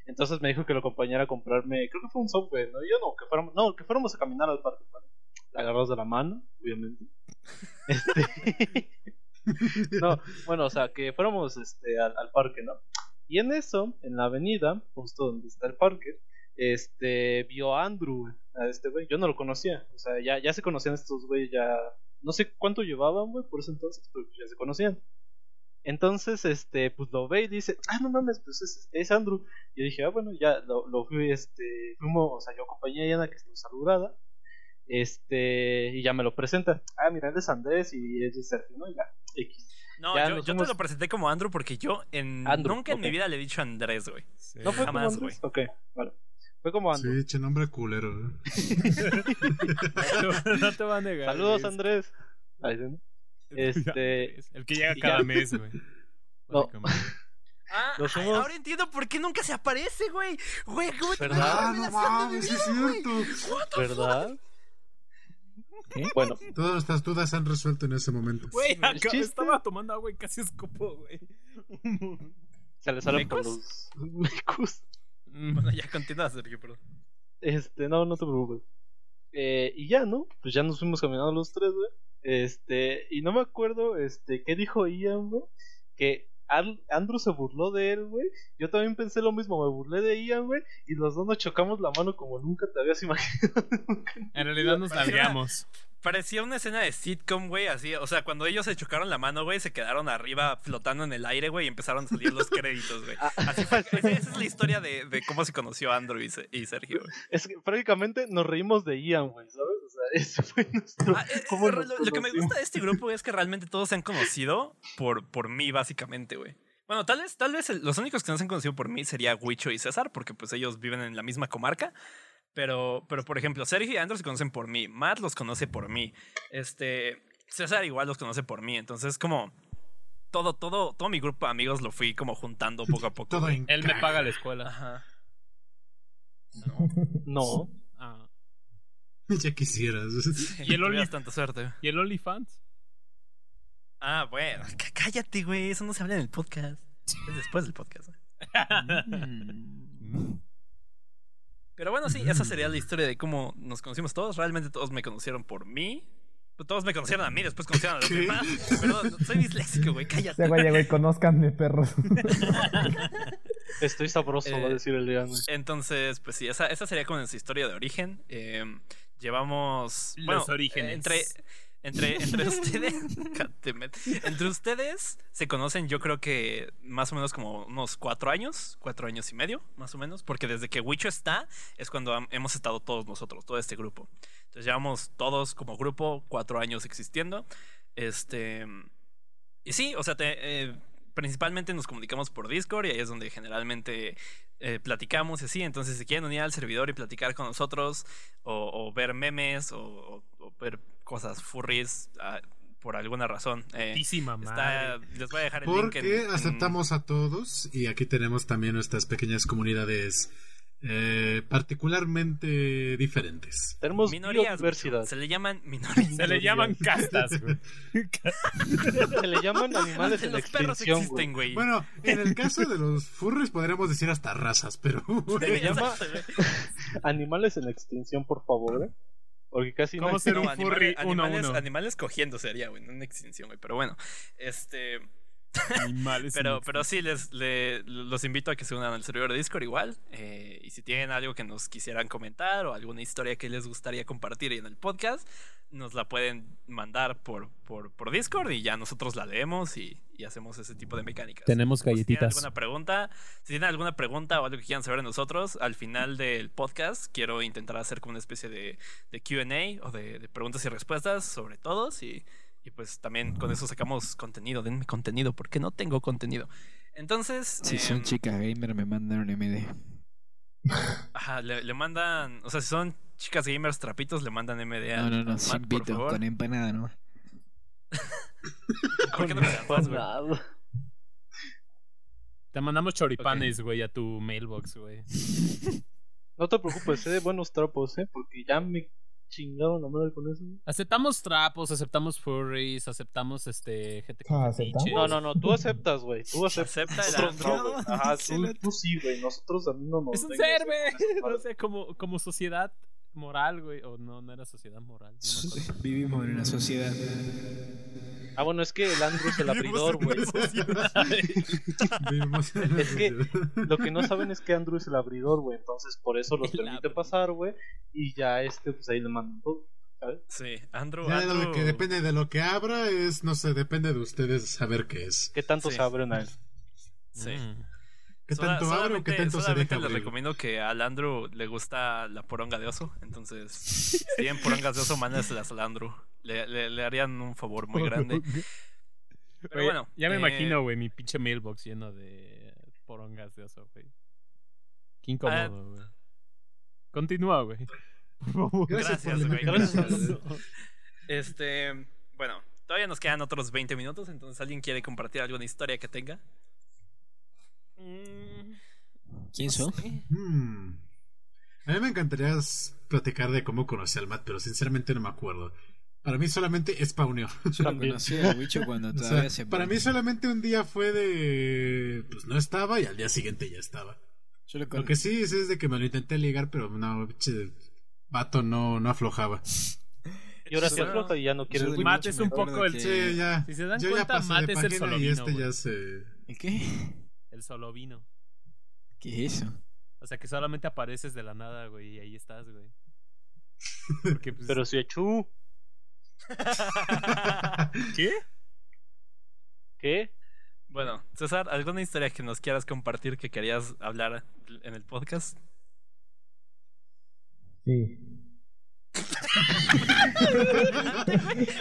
E: Entonces me dijo que lo acompañara a comprarme, creo que fue un software, ¿no? Yo no, que fuéramos, no, que fuéramos a caminar al parque, ¿vale? Agarrados de la mano, obviamente. Este. no, bueno, o sea, que fuéramos este, al, al parque, ¿no? Y en eso, en la avenida, justo donde está el parque, este, vio a Andrew, a este güey. Yo no lo conocía, o sea, ya, ya se conocían estos güeyes, ya. No sé cuánto llevaban, güey, por ese entonces, pero ya se conocían. Entonces, este, pues lo ve y dice, ah, no mames, pues es, es Andrew. Y yo dije, ah, bueno, ya lo, lo fui, este, fuimos, o sea, yo acompañé a Yana que está saludada. Este, y ya me lo presenta. Ah, mira, él es Andrés y es Sergio, ¿no? ya, X.
A: No, yo, te lo presenté como Andrew porque yo en, nunca en mi vida le he dicho Andrés, güey.
E: No fue Jamás, güey. Ok, vale. Fue como Andrew.
D: Sí, che nombre culero. ¿eh?
B: no, te va a negar.
E: Saludos, Andrés. Este.
B: El que llega cada mes, güey.
A: No. Ah, ahora entiendo por qué nunca se aparece, güey. Güey, ¿cómo
E: ¿Verdad?
D: No mames, es cierto.
E: ¿Verdad? Bueno.
D: Todas nuestras dudas se han resuelto en ese momento.
B: Güey, estaba tomando agua y casi escupó, güey.
E: Se le salen por los mecus.
A: Mm. Bueno, ya continúa, Sergio, perdón.
E: Este, no, no te preocupes. Eh, y ya, ¿no? Pues ya nos fuimos caminando los tres, güey. Este, y no me acuerdo, este, ¿qué dijo Ian, güey? Que Andrew se burló de él, güey. Yo también pensé lo mismo, me burlé de Ian, güey. Y los dos nos chocamos la mano como nunca te habías imaginado.
B: en realidad nos largamos.
A: Parecía una escena de sitcom, güey, así. O sea, cuando ellos se chocaron la mano, güey, se quedaron arriba flotando en el aire, güey, y empezaron a salir los créditos, güey. Ah. Así fue. Esa, es la historia de, de, cómo se conoció Andrew y, Sergio, güey.
E: Es que prácticamente nos reímos de Ian, güey, ¿sabes? Fue nuestro. Ah, eh,
A: lo, que me gusta de este grupo es que realmente todos se han conocido por, por mí, básicamente, güey. Bueno, tal vez, tal vez los únicos que no se han conocido por mí sería Huicho y César, porque pues ellos viven en la misma comarca. Pero, pero por ejemplo, Sergio y Andrew se conocen por mí. Matt los conoce por mí. Este. César igual los conoce por mí. Entonces, como. Todo, todo, todo mi grupo de amigos lo fui como juntando poco a poco.
B: Él me paga la escuela.
A: Ajá.
E: No. no.
D: Ya quisieras.
A: y el Oli... tanta suerte.
B: ¿Y el OnlyFans?
A: Ah, bueno. Cállate, güey. Eso no se habla en el podcast. Es después del podcast. Mm. Pero bueno, sí, esa sería la historia de cómo nos conocimos todos. Realmente todos me conocieron por mí. Todos me conocieron a mí, después conocieron a los demás. Pero soy disléxico, güey, cállate.
F: güey, güey, conozcanme, perros.
E: Estoy sabroso, va a decir el día.
A: Entonces, pues sí, esa, esa sería como nuestra historia de origen. Eh, llevamos.
B: Los orígenes.
A: Entre, entre, entre ustedes, entre ustedes se conocen yo creo que más o menos como unos cuatro años, cuatro años y medio, más o menos, porque desde que Wicho está es cuando hemos estado todos nosotros, todo este grupo. Entonces llevamos todos como grupo cuatro años existiendo. Este... Y sí, o sea, eh, principalmente nos comunicamos por Discord y ahí es donde generalmente eh, platicamos y así. Entonces, si quieren unir al servidor y platicar con nosotros, o, ver memes, o, ver cosas furries, ah, por alguna razón. Eh, está- les voy a dejar el link.
D: Porque
A: en-
D: aceptamos a todos y aquí tenemos también nuestras pequeñas comunidades eh, particularmente diferentes.
E: Tenemos
A: minorías.
E: biodiversidad.
A: mucho. Se le llaman minorías.
B: Se le llaman castas, güey.
E: Se le llaman animales en
A: Los perros
E: extinción,
A: existen,
E: güey.
D: Bueno, en el caso de los furries podríamos decir hasta razas, pero
E: Se le llama animales en extinción, por favor, ¿eh? Porque casi no
B: ¿Cómo
E: hay-
B: ser
A: No,
B: un
A: animales-
B: furry
A: animales,
B: uno?
A: animales cogiendo sería, güey, no una extinción, güey. Pero bueno, este.
B: Animales.
A: Pero, pero sí, les, le- los invito a que se unan al servidor de Discord igual. eh, y si tienen algo que nos quisieran comentar o alguna historia que les gustaría compartir en el podcast, nos la pueden mandar por, por, por Discord y ya nosotros la leemos y, y hacemos ese tipo de mecánicas.
B: Tenemos
A: O Si tienen
B: galletitas.
A: alguna pregunta, si tienen alguna pregunta o algo que quieran saber de nosotros, al final del podcast quiero intentar hacer como una especie de, de QA o de, de preguntas y respuestas sobre todos y, y pues también con eso sacamos contenido, denme contenido porque no tengo contenido. Entonces,
C: Si son
A: em,
C: chicas gamer, me mandan un MD.
A: ajá, le, le mandan, o sea, si son chicas gamers trapitos, le mandan MD
C: No,
A: al-
C: no, no,
A: Matt,
C: sin
A: por
C: pito, con empanada nomás.
A: ¿Por qué no me.
B: Te mandamos choripanes, güey, a tu mailbox, güey.
E: No te preocupes, eh, buenos trapos, eh, porque ya me chingaron la madre con eso.
B: Aceptamos trapos, aceptamos furries, aceptamos este gente con
F: Ah.
E: No, no, no, tú aceptas, güey. Tú aceptas. Nosotros no, güey. Ajá, tú, tú sí, güey. Nosotros a mí no nos.
B: Es un ser, güey. No sé, como, como sociedad moral, güey. O no, no era sociedad moral. no.
C: Vivimos en una sociedad.
E: Ah, bueno, es que el Andrew es el abridor, güey.
D: vivimos en una
E: Es que-. Lo que no saben es que Andrew es el abridor, güey. Entonces, por eso los
B: El
E: permite pasar, güey. Y ya este, pues ahí le mandan todo. ¿sabes?
A: Sí, Andrew,
D: Ya de lo que depende de lo que abra es, no sé, depende de ustedes saber qué es.
E: ¿Qué tanto
A: Sí.
E: se abren a él?
A: Sí.
B: Mm.
D: ¿Qué
A: Sola-
D: tanto abre o qué
A: solamente-
D: tanto se
A: solamente
D: deja
A: les
D: abrir?
A: recomiendo que al Andrew le gusta la poronga de oso. Entonces, si tienen porongas de oso, mándenselas al Andrew. Le, le, le harían un favor muy grande. Pero
B: Oye,
A: bueno.
B: Ya me
A: eh,
B: imagino, güey, mi pinche mailbox lleno de porongas de oso, güey. Qué
A: Ah,
B: incómodo, güey. Continúa, güey.
D: Gracias,
A: güey, gracias. Este. Bueno, todavía nos quedan otros 20 minutos. Entonces, ¿alguien quiere compartir alguna historia que tenga?
B: Mm,
C: ¿Quién son?
D: Hmm. A mí me encantaría platicar de cómo conocí al Matt, pero sinceramente no me acuerdo. Para mí solamente spawneó.
C: Yo lo conocí al bicho cuando
D: O
C: todavía
D: sea,
C: se
D: para mí solamente un día fue de... Pues no estaba y al día siguiente ya estaba.
C: Yo lo
D: que sí es, es de que me lo intenté ligar, pero no, pinche vato no, no aflojaba.
E: Y ahora se afloja y ya no quiere.
B: Matt es un poco el-
C: que-
D: Sí, ya.
B: Si se dan
D: Yo ya
B: cuenta,
D: pasé
B: Matt es el
D: página y este ya se...
C: ¿El qué?
B: El solo vino.
C: ¿Qué es eso?
B: O sea, que solamente apareces de la nada, güey, y ahí estás, güey. Porque, pues,
E: Pero si echú.
B: ¿Qué?
E: ¿Qué?
A: Bueno, César, ¿alguna historia que nos quieras compartir que querías hablar en el podcast?
F: Sí.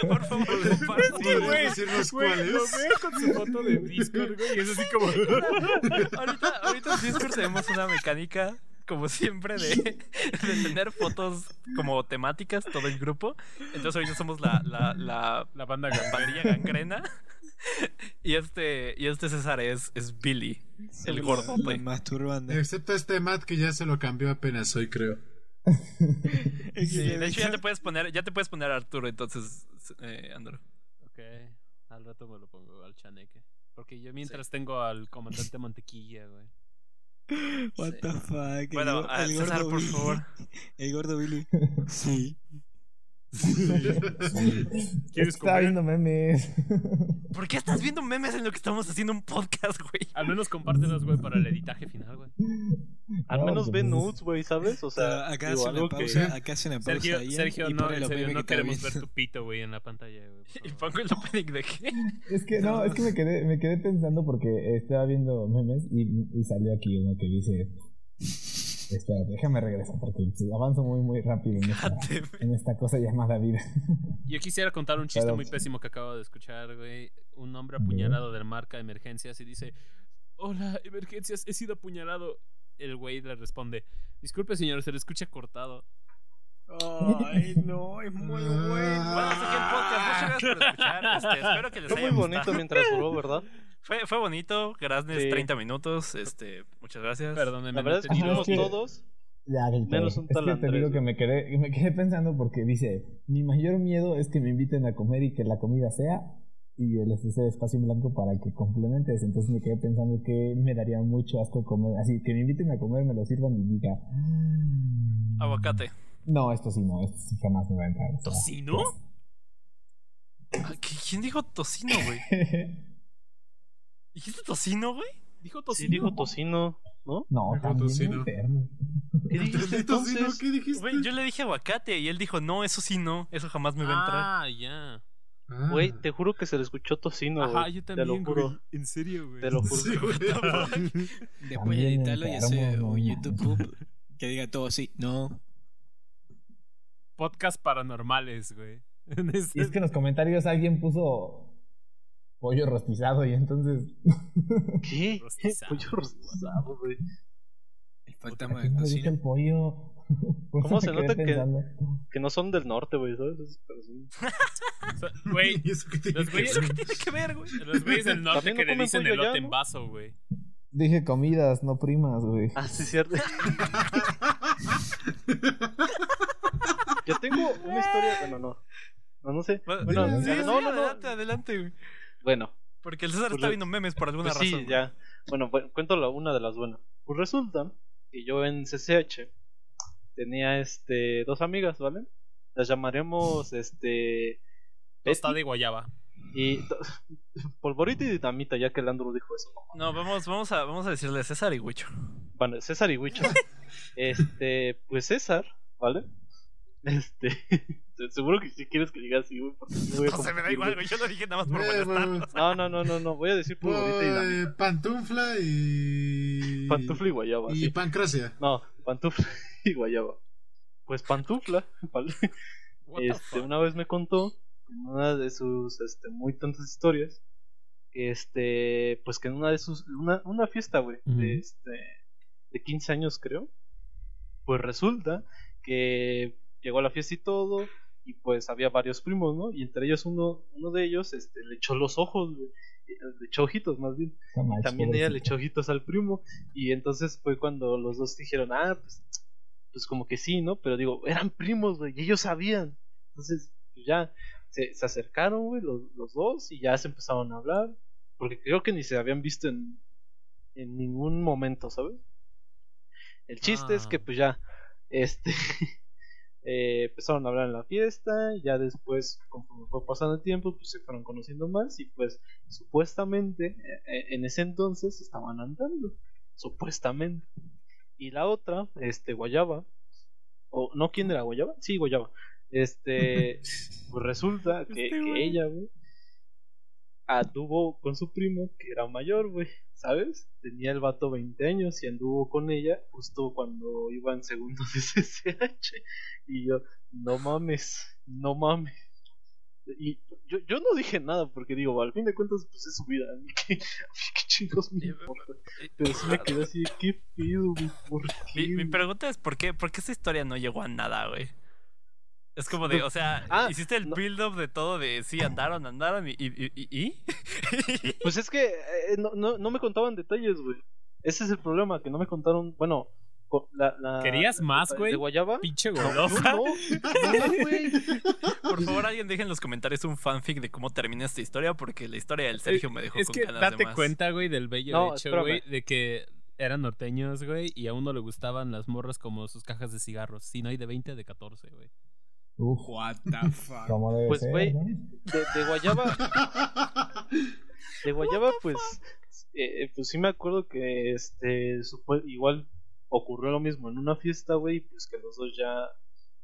A: Por favor, compártelo.
D: ¿Podrías decirnos
B: Güey,
D: cuál
B: lo veo con su foto de Discord, güey, y es así como...
A: ahorita, ahorita en Discord tenemos una mecánica, como siempre, de, de tener fotos como temáticas, todo el grupo. Entonces ahorita somos la, la, la
B: La banda
A: la
B: gangrena.
A: pandilla gangrena. Y este, y este César es, es Billy, el gordo.
D: Excepto este Matt que ya se lo cambió apenas hoy, creo.
A: Sí, de hecho ya te puedes poner, ya te puedes poner Arturo, entonces, eh, Andrew.
B: Ok, al rato me lo pongo al chaneque. Porque yo mientras tengo al comandante Mantequilla, güey.
C: What the fuck. el
A: Bueno, a
C: el
A: César,
C: gordo
A: por
C: Billy.
A: favor.
C: El gordo Billy. Sí.
B: ¿Quieres
F: Está
B: comer?
F: viendo memes.
A: ¿Por qué estás viendo memes en lo que estamos haciendo un podcast, güey?
B: Al menos compártelos, güey, para el editaje final, güey.
E: Al
F: No,
E: menos ve
F: es-
E: nudes, güey, ¿sabes? O sea,
C: acá
E: digo,
C: hace una
E: que-.
C: Acá una pausa.
B: Sergio, no, en serio, no
C: que
B: queremos ver tu pito, güey, en la pantalla, güey.
A: Y pongo el opening de qué.
F: Es que no, es que me quedé, me quedé pensando porque estaba viendo memes y, y salió aquí uno que dice. Espera, déjame regresar porque avanzo muy muy rápido en esta, en esta cosa llamada vida.
B: Yo quisiera contar un chiste
F: Pero-
B: muy pésimo que acabo de escuchar, güey. Un hombre apuñalado del marca emergencias y dice, hola, emergencias, he sido apuñalado. El güey le responde, disculpe señor, se le escucha cortado.
C: Ay, no, es muy bueno.
A: Bueno, hasta aquí el podcast. Muchas gracias por escuchar. Este, espero que les
E: Fue
A: haya
E: muy bonito
A: gustado.
E: mientras duró, ¿verdad?
A: Fue, fue bonito. Graznes
E: Sí.
A: 30 minutos. Este, muchas gracias.
B: Perdónenme,
E: La
B: no
E: verdad es que
F: es que-
E: todos.
F: Ya,
E: Menos un
F: es
E: tal
F: que te
E: Andrés,
F: digo que me quedé, me quedé pensando porque dice, mi mayor miedo es que me inviten a comer y que la comida sea y el ese espacio en blanco para que complementes. Entonces me quedé pensando que me daría mucho asco comer, así que me inviten a comer, me lo sirvan y diga, "Mm".
A: Aguacate.
F: No, esto sí no, esto sí jamás me va a entrar. o sea,
B: ¿Tocino?
A: Ah, ¿qué- ¿Quién dijo tocino, güey? ¿Dijiste tocino, güey?
B: Dijo
E: Sí,
B: tocino.
E: dijo tocino, ¿no?
F: No,
D: Dijo
F: también
D: tocino.
F: enfermo.
E: ¿Qué dijiste
D: ¿Entendí tocino?
E: entonces?
D: ¿Qué dijiste?
A: Güey, yo le dije aguacate y él dijo, no, eso sí no, eso jamás me va a entrar.
B: Ah, ya.
D: Ah.
E: Güey, te juro que se le escuchó tocino,
B: Ajá,
E: güey.
B: yo
E: Te
B: también,
E: lo juro.
B: güey. En serio, güey.
E: Te lo juro.
D: Sí, güey.
C: Después de editarlo y hacer un YouTube que diga todo así. No.
B: Podcast paranormales, güey.
F: Es que en los comentarios alguien puso pollo rostizado y entonces...
E: ¿Qué?
B: Rostizado.
E: Pollo rostizado, güey.
C: El fantasma
F: ¿Por
C: del
F: qué no dije
C: tocino.
F: el pollo?
E: ¿Cómo se nota que-. Que no son del norte, güey, ¿sabes?
B: Güey,
D: ¿Y eso qué tiene
B: los
D: que
B: güeyes,
A: ¿Eso qué tiene que ver, güey?
B: los güeyes del norte
E: no
B: que le dicen elote
E: allá,
B: en
E: ¿no?
B: vaso, güey.
F: Dije comidas, no primas, güey.
E: Ah, sí, cierto. Yo tengo una historia. Bueno, no. No, no sé.
A: Bueno, sí,
E: no,
A: sí,
E: no, no.
A: adelante, adelante, güey.
E: Bueno,
A: Porque el César
E: Pues
A: está viendo memes por alguna
E: pues
A: razón.
E: sí, ya. Bueno, bu- cuento la, una de las buenas. Pues resulta que yo en CCH tenía este dos amigas, ¿vale? Las llamaremos este. Betty
B: y guayaba.
E: y Polvorito y Dinamita, ya que el Andrew dijo eso.
A: No, vamos, vamos a, vamos a decirle César y Huicho.
E: Bueno, César y Huicho. este, pues César, ¿vale? Este, seguro que si quieres que diga así, güey, porque sí voy a
A: No se me da igual,
E: güey.
A: Yo lo dije nada más por
D: Eh,
A: molestarlos.
E: No, no, no, no, no, voy a decir Polvorito y Dinamita.
D: Pues, pantufla y.
E: Pantufla y guayaba,
D: Y
E: sí.
D: pancracia.
E: No, pantufla y guayaba. Pues pantufla, ¿vale? Este, una vez me contó en una de sus este, muy tantas historias que este pues que en una de sus una, una fiesta güey de este de 15 años creo pues resulta que llegó a la fiesta y todo y pues había varios primos no y entre ellos uno uno de ellos este le echó los ojos güey, eh, le echó ojitos más bien
F: No manches,
E: también ella le echó ojitos al primo y entonces fue cuando los dos dijeron, ah, pues, pues como que sí, ¿no? Pero digo, eran primos, güey, y ellos sabían. Entonces, pues ya se, se acercaron, güey, los, los dos y ya se empezaron a hablar, porque creo que ni se habían visto en, en ningún momento, ¿sabes? El chiste es que
B: Ah.
E: pues ya, este, eh, empezaron a hablar en la fiesta, y ya después, conforme fue pasando el tiempo, pues se fueron conociendo más y pues supuestamente eh, eh, en ese entonces estaban andando, supuestamente. Y la otra, este, Guayaba, o no, ¿quién era Guayaba? Sí, Guayaba. Este, pues resulta que,
B: Este
E: que ella, güey, anduvo con su primo, que era mayor, güey, ¿sabes? Tenía el vato 20 años y anduvo con ella justo cuando iba en segundo de CCH. Y yo, no mames, no mames. Y yo, yo no dije nada porque digo, al fin de cuentas, pues es su vida. A mí qué, chingos me importa. Pero sí me quedé así, qué pedo, güey, ¿por qué?
A: Mi, pregunta es: ¿por qué, ¿por qué esta historia no llegó a nada, güey? Es como de, o sea,
E: Ah,
A: hiciste el
E: no.
A: build-up de todo de sí, andaron, andaron y. y, y, y- y?
E: Pues es que eh, no, no, no me contaban detalles, güey. Ese es el problema, que no me contaron. Bueno, la. la
B: ¿Querías más,
E: ¿De
B: güey?
E: Guayaba?
B: Pinche
E: No,
B: golosa.
E: no, no, güey.
A: Por favor, alguien deje en los comentarios un fanfic de cómo termina esta historia, porque la historia del Sergio me dejó
B: Es
A: con
B: que
A: ganas
B: date
A: de más.
B: cuenta, güey, del bello
E: No,
B: hecho,
E: espérame.
B: güey, de que eran norteños, güey, y a uno le gustaban las morras como sus cajas de cigarros. Si no hay de 20, de 14, güey.
F: Uf,
C: What the fuck.
F: debe
E: Pues, güey,
F: ¿no?
E: De, de Guayaba. De Guayaba, pues. eh, pues sí me acuerdo que este. supo- igual ocurrió lo mismo en una fiesta, güey. Pues que los dos ya.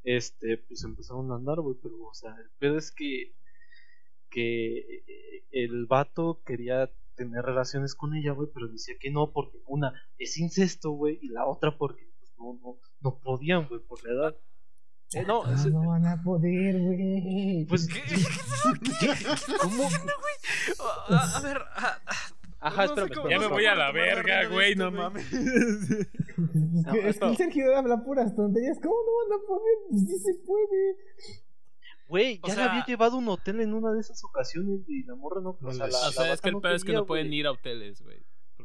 E: Este. Pues empezaron a andar, güey. Pero, o sea, el pedo es que. Que eh, el vato quería tener relaciones con ella, güey. Pero decía que no, porque una es incesto, güey. Y la otra porque pues, no, no, no podían, güey, por la edad. Eh, no,
F: Ah,
E: es-
F: no van a poder, güey.
E: pues.
A: ¿Qué?
E: ¿Cómo?
A: a, a ver, ah,
E: Ajá,
A: No
E: espérame,
A: cómo-
B: Ya
E: espérame,
B: me voy a la verga, güey, no mames.
F: Es que, es que el Sergio habla puras tonterías. ¿Cómo no van a poder? Pues sí se puede.
E: Güey,
A: O
E: ya
A: sea-
E: le había llevado a un hotel en una de esas ocasiones y la morra no.
D: No
E: o sea, la,
B: O sea,
E: la
B: es que el pedo es que no pueden ir a hoteles, güey.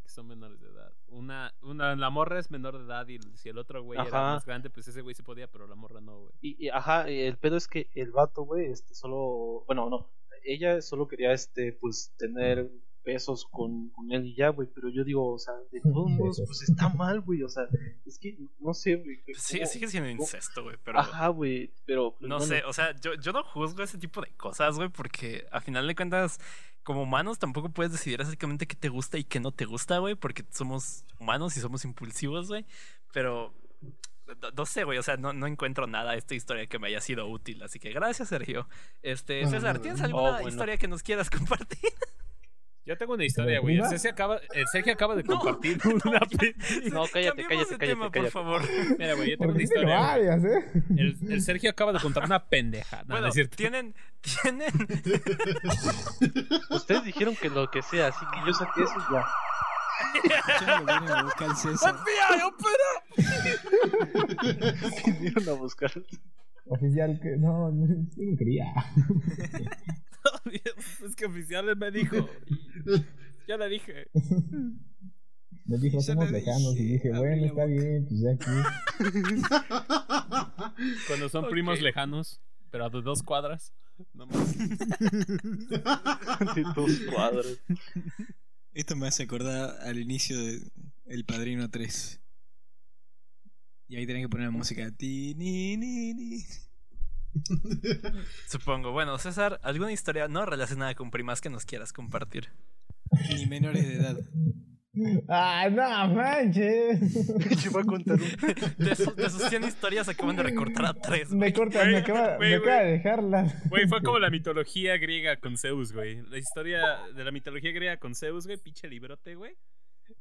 B: Porque son menores de edad. Una, una, la morra es menor de edad y si el otro güey era más grande, pues ese güey se podía, pero la morra no, güey.
E: Y, y, ajá, el pedo es que el vato, güey, este, solo. Bueno, no. Ella solo quería, este, pues, tener besos con, con él y ya, güey. Pero yo digo, o sea, de todos modos, pues está mal, güey. O sea, es que, no sé, güey.
A: Sí, sigue siendo
E: cómo-
A: incesto, güey, pero...
E: Ajá, güey, pero. pues,
A: No
E: bueno,
A: sé, o sea, yo, yo no juzgo ese tipo de cosas, güey, porque a final de cuentas, como humanos tampoco puedes decidir exactamente qué te gusta y qué no te gusta, güey, porque somos humanos y somos impulsivos, güey. Pero no, no sé, güey, o sea, no, no encuentro nada de esta historia que me haya sido útil, así que gracias, Sergio. Este,
D: Ah,
A: César, ¿tienes alguna
E: Oh, bueno.
A: historia que nos quieras compartir?
B: Yo tengo una historia, güey. El. Sergio acaba, el Sergio acaba de
A: No,
B: compartir
A: no,
B: una. pe-
E: No, cállate, cállate, cállate,
A: tema,
E: cállate.
A: por favor.
B: Mira, güey, yo tengo una historia.
F: varias, ¿eh?
B: El, el Sergio acaba de contar una pendeja. No, no
A: Bueno,
B: es cierto.
A: tienen, tienen,
E: Ustedes dijeron que lo que sea, así que yo saqué eso y ya.
C: Ya lo vienen a buscar el César.
E: Vinieron a buscar.
F: Oficial que. No, no, quería.
B: es que oficial me dijo. Ya le dije.
F: Me dijo, somos
C: le
F: lejanos. Y
C: dije, abrí
F: bueno, está
C: boca.
F: bien, pues ya aquí.
B: Cuando son primos
A: Ok.
B: lejanos, pero de dos cuadras. No más.
E: De dos cuadros.
C: Esto me hace acordar al inicio de El Padrino 3. Y ahí tienen que poner la música. Ti, ni, ni, ni.
A: supongo. Bueno, César, ¿alguna historia no relacionada con primas que nos quieras compartir?
C: Ni menores de edad.
F: ¡Ah, no manches!
E: Yo voy a contar un.
A: De, esos- de sus 100 historias acaban de recortar a 3.
F: Me corta,
B: Güey,
F: me acaba, me acaba
B: güey.
F: de dejarla.
B: Güey, fue como la mitología griega con Zeus, güey. La historia de la mitología griega con Zeus, güey, pinche librote, güey.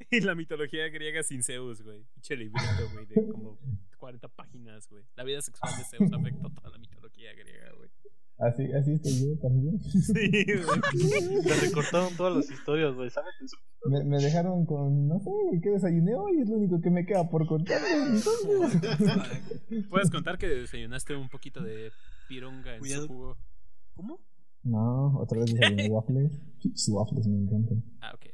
B: Y la mitología griega sin Zeus, güey. Pinche librito, güey, de como 40 páginas, güey. La vida sexual de Zeus afectó toda la mitología griega, güey.
F: Así, así estoy yo también.
B: Sí, güey.
E: Te recortaron todas las historias, güey. ¿Sabes?
F: Me, me dejaron con, no sé, ¿qué desayuné hoy? Es lo único que me queda por contar. Entonces,
B: ¿Puedes contar que desayunaste un poquito de pirunga en
C: Cuidado.
B: su jugo?
C: ¿Cómo?
F: no, otra vez desayuné waffles. Waffles me encantan.
B: Ah. Ok.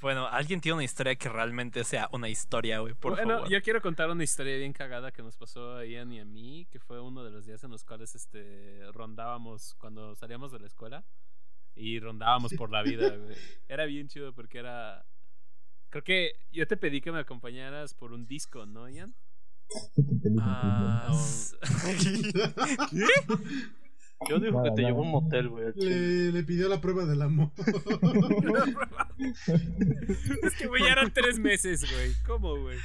A: Bueno, ¿alguien tiene una historia que realmente sea una historia, güey? Por
B: bueno,
A: favor.
B: yo quiero contar una historia bien cagada que nos pasó a Ian y a mí, que fue uno de los días en los cuales este rondábamos cuando salíamos de la escuela y rondábamos por la vida, güey. Era bien chido porque era creo que yo te pedí que me acompañaras por un disco, ¿no, Ian?
F: ¿Qué
A: Ah,
B: No.
E: Yo digo que te
F: nada.
E: llevó a un motel, güey.
D: Le, le pidió la prueba del amor.
B: Es que güey, ya eran tres meses, güey. ¿Cómo, güey?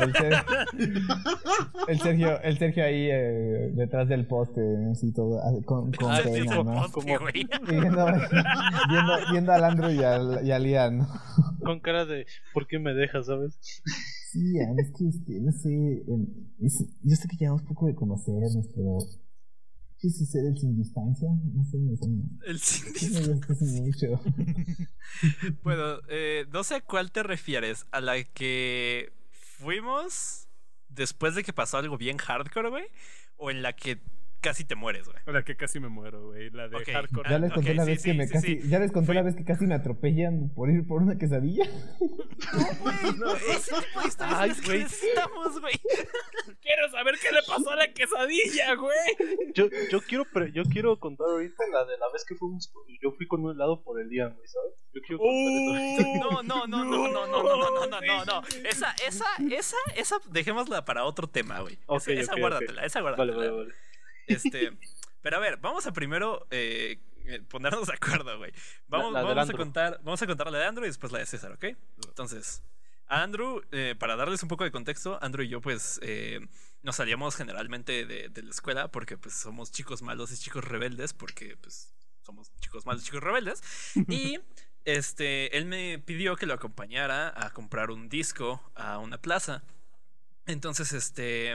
F: El, Ser- el Sergio, el Sergio ahí eh, detrás del poste, así todo, ah, con, con
A: Ah,
F: pena, ¿no?
A: poste.
F: Y viendo, viendo, viendo al Andrew y al, y al Ian, ¿no?
E: Con cara de, ¿por qué me dejas, sabes?
F: Sí, Ian, es que, este, no sé, yo sé que llevamos poco de conocernos, pero ¿qué sucede el sin distancia? No sé, no sé,
A: El
F: así mucho.
A: Bueno, eh, no sé a cuál te refieres. ¿A la que fuimos después de que pasó algo bien hardcore, güey? ¿O en la que casi te mueres, güey?
B: La que casi me muero, güey. La de
A: Ok.
B: hardcore.
F: Ya les conté la
A: sí,
F: vez que
A: sí,
F: me
A: sí,
F: casi,
A: sí.
F: ya les conté la vez que casi me atropellan por ir por una quesadilla.
A: No, ese tipo de historias
E: Ay,
A: que
E: güey.
A: necesitamos, güey.
B: Quiero saber qué le pasó a la quesadilla, güey.
E: Yo, yo quiero pre- yo quiero contar ahorita la de la vez que fuimos por- yo fui con un helado por el día, güey, ¿sabes? Yo quiero contar historia.
A: No, no, no, no, no, no, no, no, no, no, no. Esa, esa, esa, esa, dejémosla para otro tema, güey.
E: Ok,
A: esa, esa guárdatela, esa
E: Vale,
A: guárdatela.
E: vale, vale.
A: Este, pero a ver, vamos a primero eh, eh, ponernos de acuerdo, güey. Vamos,
E: La- la
A: vamos a contar, vamos a contar la de Andrew y después la de César, ¿ok? Entonces, a Andrew, eh, para darles un poco de contexto, Andrew y yo, pues, eh, nos salíamos generalmente de, de la escuela porque, pues, somos chicos malos y chicos rebeldes, porque, pues, somos chicos malos y chicos rebeldes. Y este, él me pidió que lo acompañara a comprar un disco a una plaza. Entonces, este.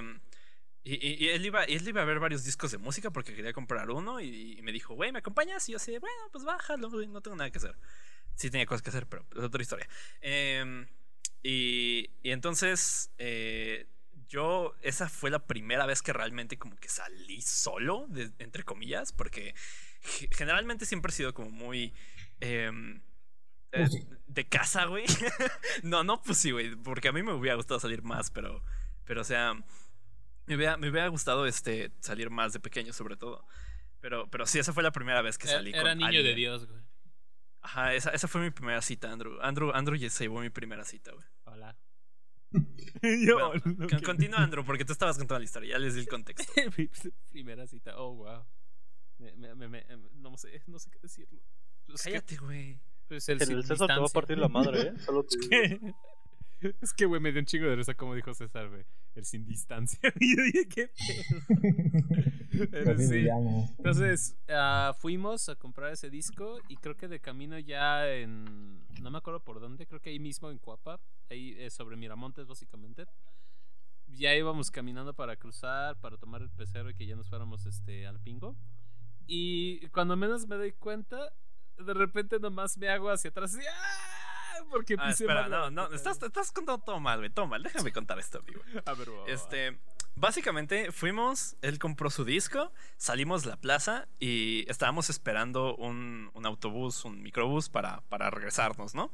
A: Y, y- él, iba, él iba a ver varios discos de música porque quería comprar uno y, y me dijo, güey, ¿me acompañas? Y yo así, de, bueno, pues bájalo, güey, no tengo nada que hacer. Sí tenía cosas que hacer, pero es otra historia. Em, Y, y entonces, eh, yo, esa fue la primera vez que realmente como que salí solo, de- entre comillas, porque ge- generalmente siempre he sido como muy... em, eh, de casa, güey. no, no pussy, güey, porque a mí me hubiera gustado salir más, pero, pero o sea, me hubiera, me hubiera gustado este, salir más de pequeño, sobre todo. Pero, pero sí, esa fue la primera vez que salí
B: Era,
A: con
B: era niño de. Dios, güey.
A: Ajá, esa, esa fue mi primera cita, Andrew. Andrew, Andrew ya se llevó mi primera cita, güey.
B: Hola.
A: Bueno, con- Continúa, Andrew, porque tú estabas contando la historia. Ya les di el contexto.
B: Mi primera cita. Oh, wow. Me, me, me, me- no sé, no sé qué decirlo. Que,
A: Cállate, güey.
B: pues, el
E: En el César te va a partir la madre, ¿eh? Solo te.
B: Es que, güey, me dio un chingo de risa como dijo César, güey. El sin distancia. Y yo dije, qué pedo. Pero sí. Entonces, ah, fuimos a comprar ese disco y creo que de camino ya en... No me acuerdo por dónde, creo que ahí mismo en Cuapa, ahí eh, sobre Miramontes básicamente. Ya íbamos caminando para cruzar, para tomar el pecero y que ya nos fuéramos este, al pingo. Y cuando menos me doy cuenta, de repente nomás me hago hacia atrás y ¡ah! Porque
A: Ah, espera,
B: mal
A: no, no, estás, estás contando todo mal, güey. Todo mal. Déjame contar esto, amigo.
B: A ver, va.
A: Este, básicamente fuimos, él compró su disco, salimos a la plaza y estábamos esperando un, un autobús, un microbús para, para regresarnos, ¿no?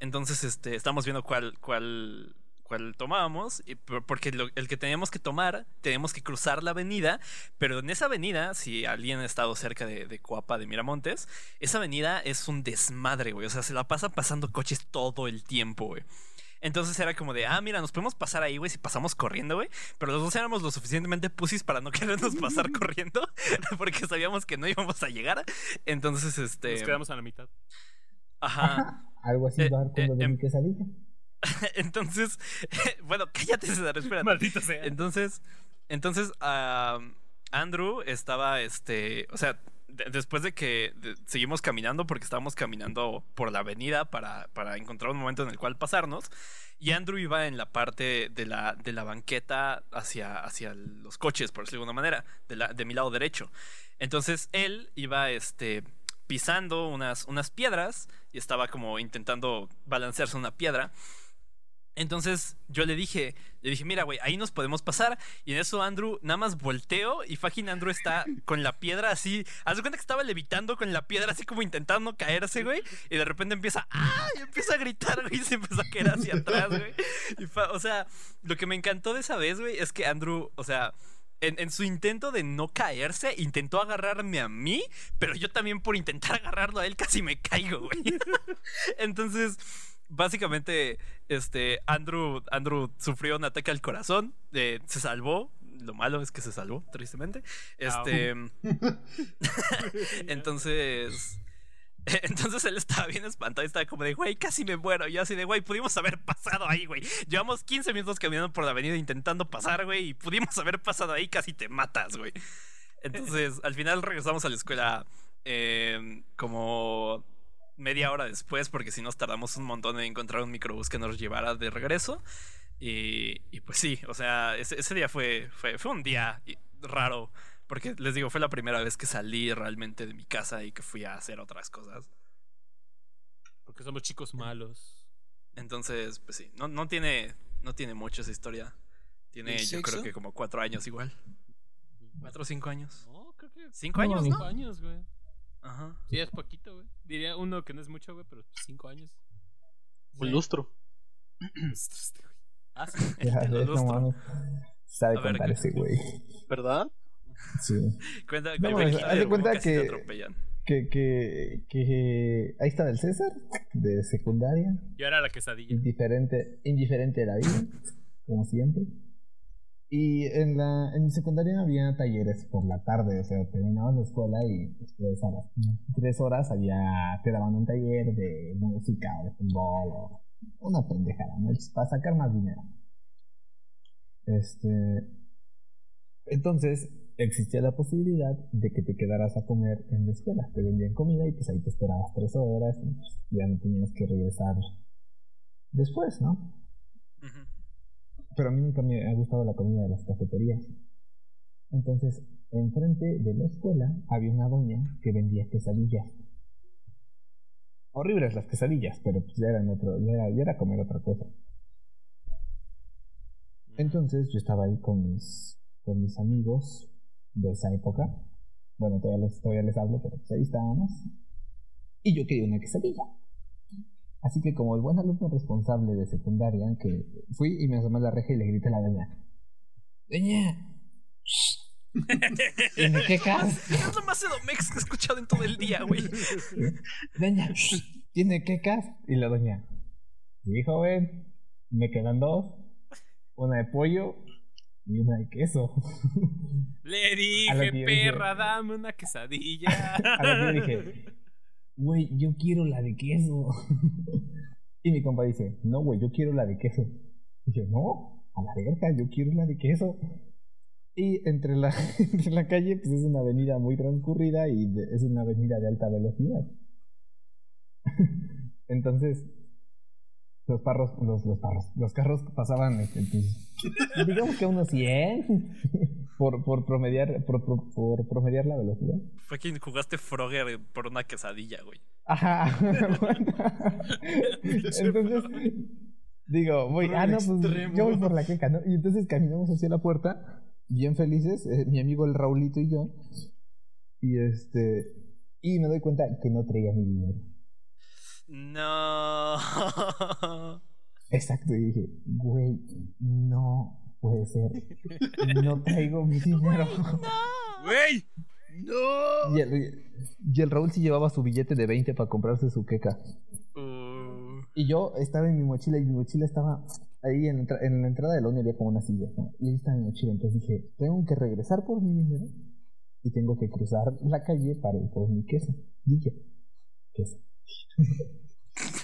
A: Entonces, este, estamos viendo cuál, cuál, cuál tomábamos, y, por- porque lo- el que teníamos que tomar, teníamos que cruzar la avenida, pero en esa avenida, si alguien ha estado cerca de, de Coapa, de Miramontes, esa avenida es un desmadre, güey. O sea, se la pasa pasando coches todo el tiempo, güey. Entonces era como de, ah, mira, nos podemos pasar ahí, güey, si pasamos corriendo, güey. Pero los dos éramos lo suficientemente pusis para no querernos pasar corriendo, porque sabíamos que no íbamos a llegar. Entonces, este.
B: Nos quedamos a la mitad.
A: Ajá.
F: Algo así
A: Eh,
F: va con lo
A: eh,
F: de
A: em-
F: mi quesadilla.
A: Entonces, bueno, cállate, César, espérate.
B: Maldita sea.
A: Entonces, entonces, Andrew estaba, este, o sea, de- después de que de- seguimos caminando, porque estábamos caminando por la avenida para, para encontrar un momento en el cual pasarnos, y Andrew iba en la parte de la, de la banqueta hacia, hacia los coches, por decirlo de alguna manera, de, la, de mi lado derecho. Entonces, él iba, este, pisando unas, unas piedras y estaba como intentando balancearse una piedra. Entonces yo le dije, le dije, mira, güey, ahí nos podemos pasar. Y en eso Andrew nada más volteo y fucking Andrew está con la piedra así. Haz de cuenta que estaba levitando con la piedra así como intentando caerse, güey. Y de repente empieza, ¡ah! Y empieza a gritar, güey. Y se empezó a caer hacia atrás, güey. O sea, lo que me encantó de esa vez, güey, es que Andrew, o sea, en, en su intento de no caerse, intentó agarrarme a mí, pero yo también por intentar agarrarlo a él casi me caigo, güey. Entonces, básicamente, este, Andrew, Andrew sufrió un ataque al corazón, eh, se salvó. Lo malo es que se salvó, tristemente. Este. entonces. Entonces él estaba bien espantado y estaba como de, güey, casi me muero. Y yo así de, güey, pudimos haber pasado ahí, güey. Llevamos 15 minutos caminando por la avenida intentando pasar, güey, y pudimos haber pasado ahí, casi te matas, güey. Entonces, al final regresamos a la escuela eh, como media hora después, porque si nos tardamos un montón en encontrar un microbús que nos llevara de regreso. Y, y pues sí, o sea, ese, ese día fue, fue, fue un día raro. Porque les digo, fue la primera vez que salí realmente de mi casa y que fui a hacer otras cosas.
B: Porque somos chicos malos.
A: Entonces, pues sí, no, no tiene, no tiene mucho esa historia. Tiene,
C: ¿El
A: yo creo que como cuatro años igual. Cuatro o cinco años.
B: No, creo que.
A: Cinco
F: No,
A: años.
B: Cinco años, güey.
A: Ajá.
B: Sí, es poquito, güey. Diría uno que no es mucho, güey, pero cinco años.
E: Un lustro.
B: Ah, sí.
F: Ya no
A: lustro.
F: Sabe
A: A ver,
F: contar
A: ¿qué-
F: ese güey.
E: ¿Verdad?
F: Sí.
A: Cuenta,
F: No,
A: la
F: haz de cuenta que-. Que, que, que ahí estaba el César, de secundaria.
B: Yo era la quesadilla.
F: Indiferente, indiferente de la vida, como siempre. Y en la en mi secundaria había talleres por la tarde, o sea, terminabas la escuela y después a las tres horas había, te daban un taller de música o de fútbol o una pendejada, ¿no? para sacar más dinero. Este, entonces existía la posibilidad de que te quedaras a comer en la escuela, te vendían comida y pues ahí te esperabas tres horas y pues, ya no tenías que regresar después, ¿no?
A: Ujú.
F: Pero a mí nunca me ha gustado la comida de las cafeterías. Entonces, enfrente de la escuela había una doña que vendía quesadillas. Horribles las quesadillas, pero pues ya eran otro, era comer otra cosa. Entonces yo estaba ahí con mis, con mis amigos de esa época. Bueno, todavía les, todavía les hablo, pero pues ahí estábamos. Y yo quería una quesadilla. Así que como el buen alumno responsable de secundaria, que fui y me asomé a la reja y le grité a la doña. Doña. ¿Tiene quecas?
A: Es lo más edomex que he escuchado en todo el día, güey.
F: Doña, ¿tiene quecas? Y la doña. Sí, joven. Me quedan dos. Una de pollo y una de queso.
B: Le dije, perra, dame una quesadilla.
F: A que yo dije, güey, yo quiero la de queso. y mi compa dice, no, güey, yo quiero la de queso. dije, no, a la verga, yo quiero la de queso. Y entre la, entre la calle, pues es una avenida muy transcurrida y es una avenida de alta velocidad. Entonces, los parros, los, los parros, los carros pasaban, este, pues, digamos que a unos 100 por, por promediar, por, por- por promediar la velocidad.
A: Fue quien jugaste Frogger por una quesadilla, güey.
F: Ajá. entonces, digo, voy, ah,
D: el
F: no, pues yo voy por la queca, ¿no? Y entonces caminamos hacia la puerta, bien felices, eh, mi amigo el Raulito y yo. Y este, y me doy cuenta que no traía mi dinero.
A: No.
F: Exacto, y dije, güey, no puede ser. No traigo mi dinero.
B: ¡Güey! ¡No!
F: Y el, y el Raúl sí llevaba su billete de 20 para comprarse su queca.
A: Uh,
F: Y yo estaba en mi mochila y mi mochila estaba ahí en, la entra- en la entrada del ONI había como una silla. ¿no? Y ahí estaba mi mochila. Entonces dije, tengo que regresar por mi dinero y tengo que cruzar la calle para ir por mi queso. Dije, queso.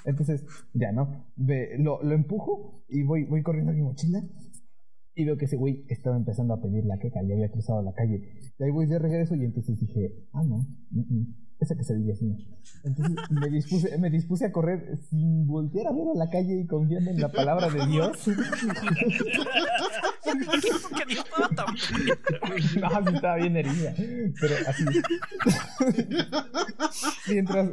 F: Entonces, ya no. Ve, lo, lo empujo y voy, voy corriendo a mi mochila. Y veo que ese güey estaba empezando a pedir la queca y había cruzado la calle. Y ahí voy de regreso y entonces dije, ah, no, mm, mm, esa quesadilla es mía. Entonces me dispuse, me dispuse a correr sin voltear a ver a la calle y confiando en la palabra de Dios.
A: que estaba tan
F: no, sí estaba bien herida. Pero así. mientras,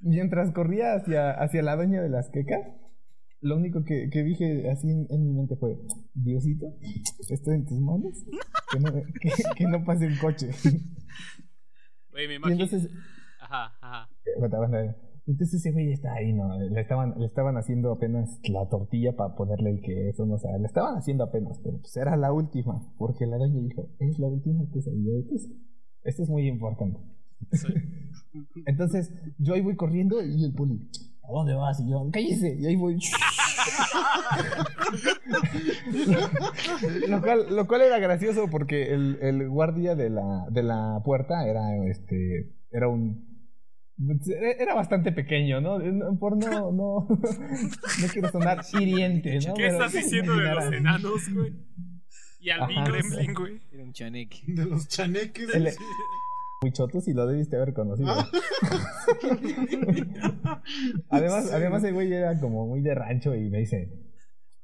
F: mientras corría hacia, hacia la dueña de las quecas, lo único que, que dije así en, en mi mente fue: Diosito, estoy en tus manos. Que no, que, que no pase un coche.
B: Güey, me
F: Y entonces,
B: Ajá, ajá.
F: Aguanta. Entonces ese güey está ahí, ¿no? Le estaban, le estaban haciendo apenas la tortilla para ponerle el queso, no sé, le estaban haciendo apenas, pero pues era la última, porque la doña dijo, es la última quesadilla de queso. Esto es muy importante.
A: Sí.
F: Entonces yo ahí voy corriendo y el poli, ¿a dónde vas? Y yo, cállese, y ahí voy. lo, cual, lo cual era gracioso porque el, el guardia de la, de la puerta era este era un era bastante pequeño, ¿no? Por no, no, no quiero sonar hiriente, ¿no?
B: ¿Qué
F: Pero
B: estás diciendo de los enanos, güey? Y
F: Ajá.
B: albinos.
A: Gremlin, güey.
C: Era un chaneque.
D: De los chaneques.
F: El- Muy chotos y lo debiste haber conocido.
D: Ah.
F: además,
D: Sí.
F: además el güey era como muy de rancho y me dice,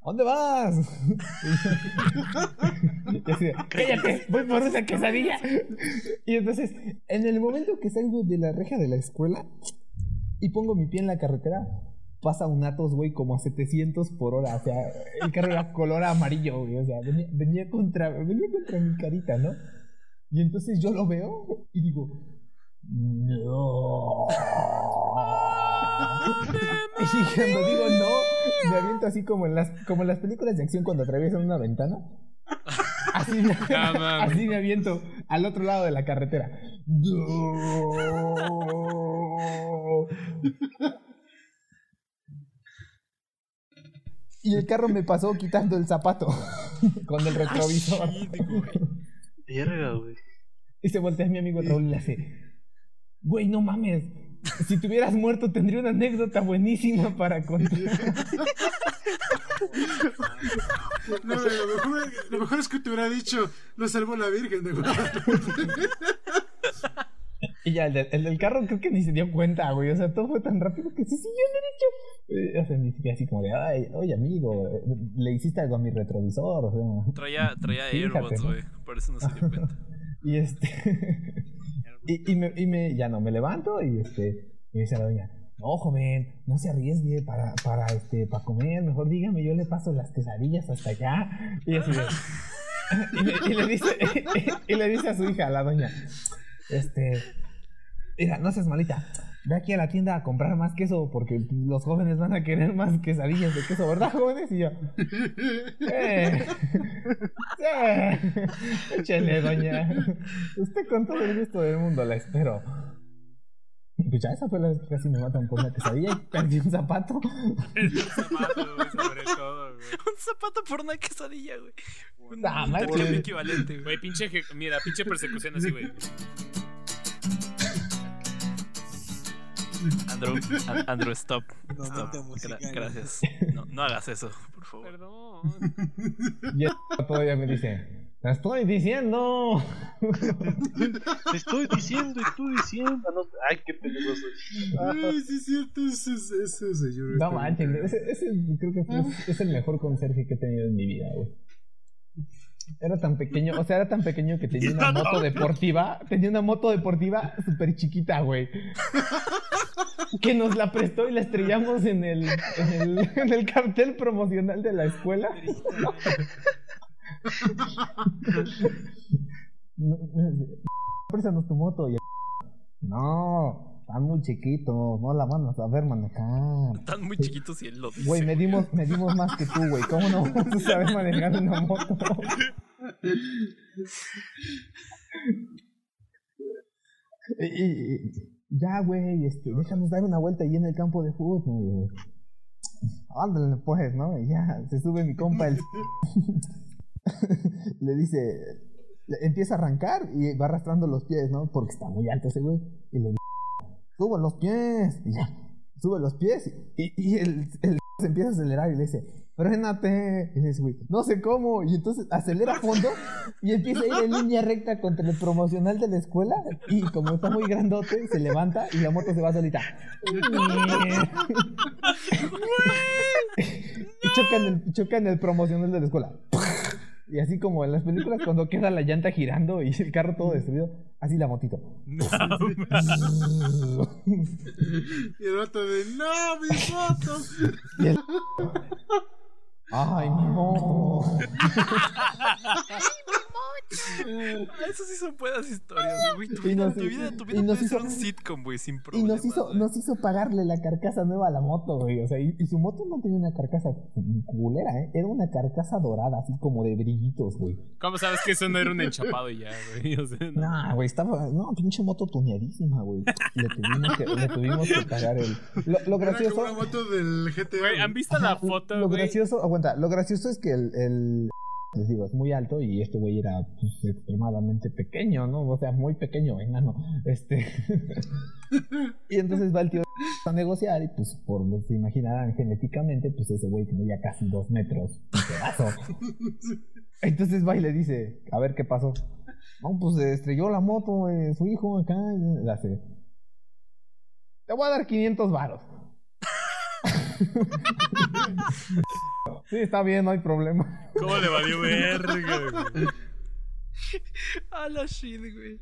F: ¿a dónde vas? y así de, cállate, voy por una quesadilla. y entonces, en el momento que salgo de la reja de la escuela y pongo mi pie en la carretera, pasa un Atos, güey, como a 700 por hora. O sea, el carro era color amarillo, güey. O sea, venía, venía contra, venía contra mi carita, ¿no? Y entonces yo lo veo y digo, no. Y cuando digo no, me aviento así como en las, como en las películas de acción cuando atraviesan una ventana. Así me,
B: mames.
F: así me aviento al otro lado de la carretera. No. Y el carro me pasó quitando el zapato con el retrovisor.
E: Verga, güey.
F: Y se voltea mi amigo Raúl y le hace, güey, no mames. Si te hubieras muerto tendría una anécdota buenísima para contar.
D: No, lo, mejor, lo mejor es que te hubiera dicho, lo salvó la Virgen de Guadalupe.
F: Y ya, el, de- el del carro creo que ni se dio cuenta, güey. O sea, todo fue tan rápido que se siguió derecho. Eh, o sea, ni siquiera así como de, ay, oye, amigo, eh, le hiciste algo a mi retrovisor, o sea.
A: Traía, traía
F: Fíjate,
A: AirPods,
F: ¿no?
A: güey. Por eso no se dio cuenta.
F: Y este. y, me, y me. Ya no, me levanto y este. Me dice la doña, no, joven, no se arriesgue para, para, este, para comer, mejor dígame, yo le paso las quesadillas hasta allá. Y así le, dice, y le dice a su hija, a la doña, este, mira, no seas malita, ve aquí a la tienda a comprar más queso porque los jóvenes van a querer más quesadillas de queso, ¿verdad, jóvenes? Y yo, ¡eh! ¡Sí! Échale, doña. Usted con todo el gusto del mundo la espero. Pues ya esa fue la vez que casi me matan por una quesadilla y perdí un zapato.
B: un zapato, güey, sobre todo, güey.
A: Un zapato por una quesadilla, güey. Un
F: Ah,
A: intercambio
F: manches.
A: equivalente, güey.
B: Pinche, mira, pinche persecución así, güey.
A: Andrew, An- Andrew, stop.
C: No,
A: Stop. Gra- gracias. No, no hagas eso, por favor.
B: Perdón.
F: Y el todavía me dice, te estoy diciendo.
E: Te estoy diciendo y tú diciendo. No, ay, qué peligroso.
D: Ay, sí, es cierto, ese, ese, señor.
F: No
D: está
F: manches, ese, ese creo que fue- es el mejor conserje que he tenido en mi vida, güey. Era tan pequeño, o sea, era tan pequeño que tenía una moto deportiva, tenía una moto deportiva súper chiquita, güey. Que nos la prestó y la estrellamos en el, en el, en el cartel promocional de la escuela. No, no, Préstanos tu moto. Y... No, están muy chiquitos, no la van a saber manejar.
A: Están muy chiquitos y él lo dice.
F: Güey, medimos, medimos más que tú, güey. ¿Cómo no vas a saber manejar una moto? y, y- y- ya, güey, este, déjanos dar una vuelta ahí en el campo de fútbol. güey. Ándale, pues, ¿no? Y ya, se sube mi compa, el... le dice, le empieza a arrancar y va arrastrando los pies, ¿no? Porque está muy alto ese güey. Y le sube los pies. Y ya, sube los pies y, y el, el se empieza a acelerar y le dice, frénate. Y le dice, güey, no sé cómo. Y entonces acelera a fondo y empieza a ir en línea recta contra el promocional de la escuela. Y como está muy grandote, se levanta y la moto se va solita. y choca en, el, choca en el promocional de la escuela. Y así como en las películas cuando queda la llanta girando y el carro todo destruido, así la motito.
A: No,
D: Y el vato de, no, mi foto.
F: Y el... Ay, mi moto.
A: Ah, Eso sí son buenas historias, güey. Tu
F: Y
A: vida,
F: nos-
A: tu vida, tu
F: y
A: vida puede ser
F: hizo-
A: un sitcom, güey, sin
F: Y
A: problemas.
F: nos hizo,
A: güey.
F: nos hizo pagarle la carcasa nueva a la moto, güey. O sea, y, y su moto no tenía una carcasa culera, ¿eh? Era una carcasa dorada, así como de brillitos, güey.
B: ¿Cómo sabes que eso no era un enchapado y ya, güey? O sea, no.
F: Nah, güey, estaba. No, pinche moto tuneadísima, güey. Le tuvimos que, le tuvimos que pagar el. Lo, lo
D: Era
F: gracioso.
D: como una moto del GTA.
B: Güey, ¿han visto la foto,
F: Lo
B: güey?
F: gracioso, lo gracioso es que el, el- les digo, es muy alto y este güey era pues, extremadamente pequeño, ¿no? O sea, muy pequeño, enano. Este. y entonces va el tío a negociar y pues por se imaginarán genéticamente, pues ese güey tenía casi dos metros pedazo. Entonces va y le dice, a ver qué pasó. No, pues se estrelló la moto, eh, su hijo acá, y hace. Te voy a dar 500 varos. Sí, está bien, no hay problema.
B: ¿Cómo le valió verga, güey?
A: A la shit, güey.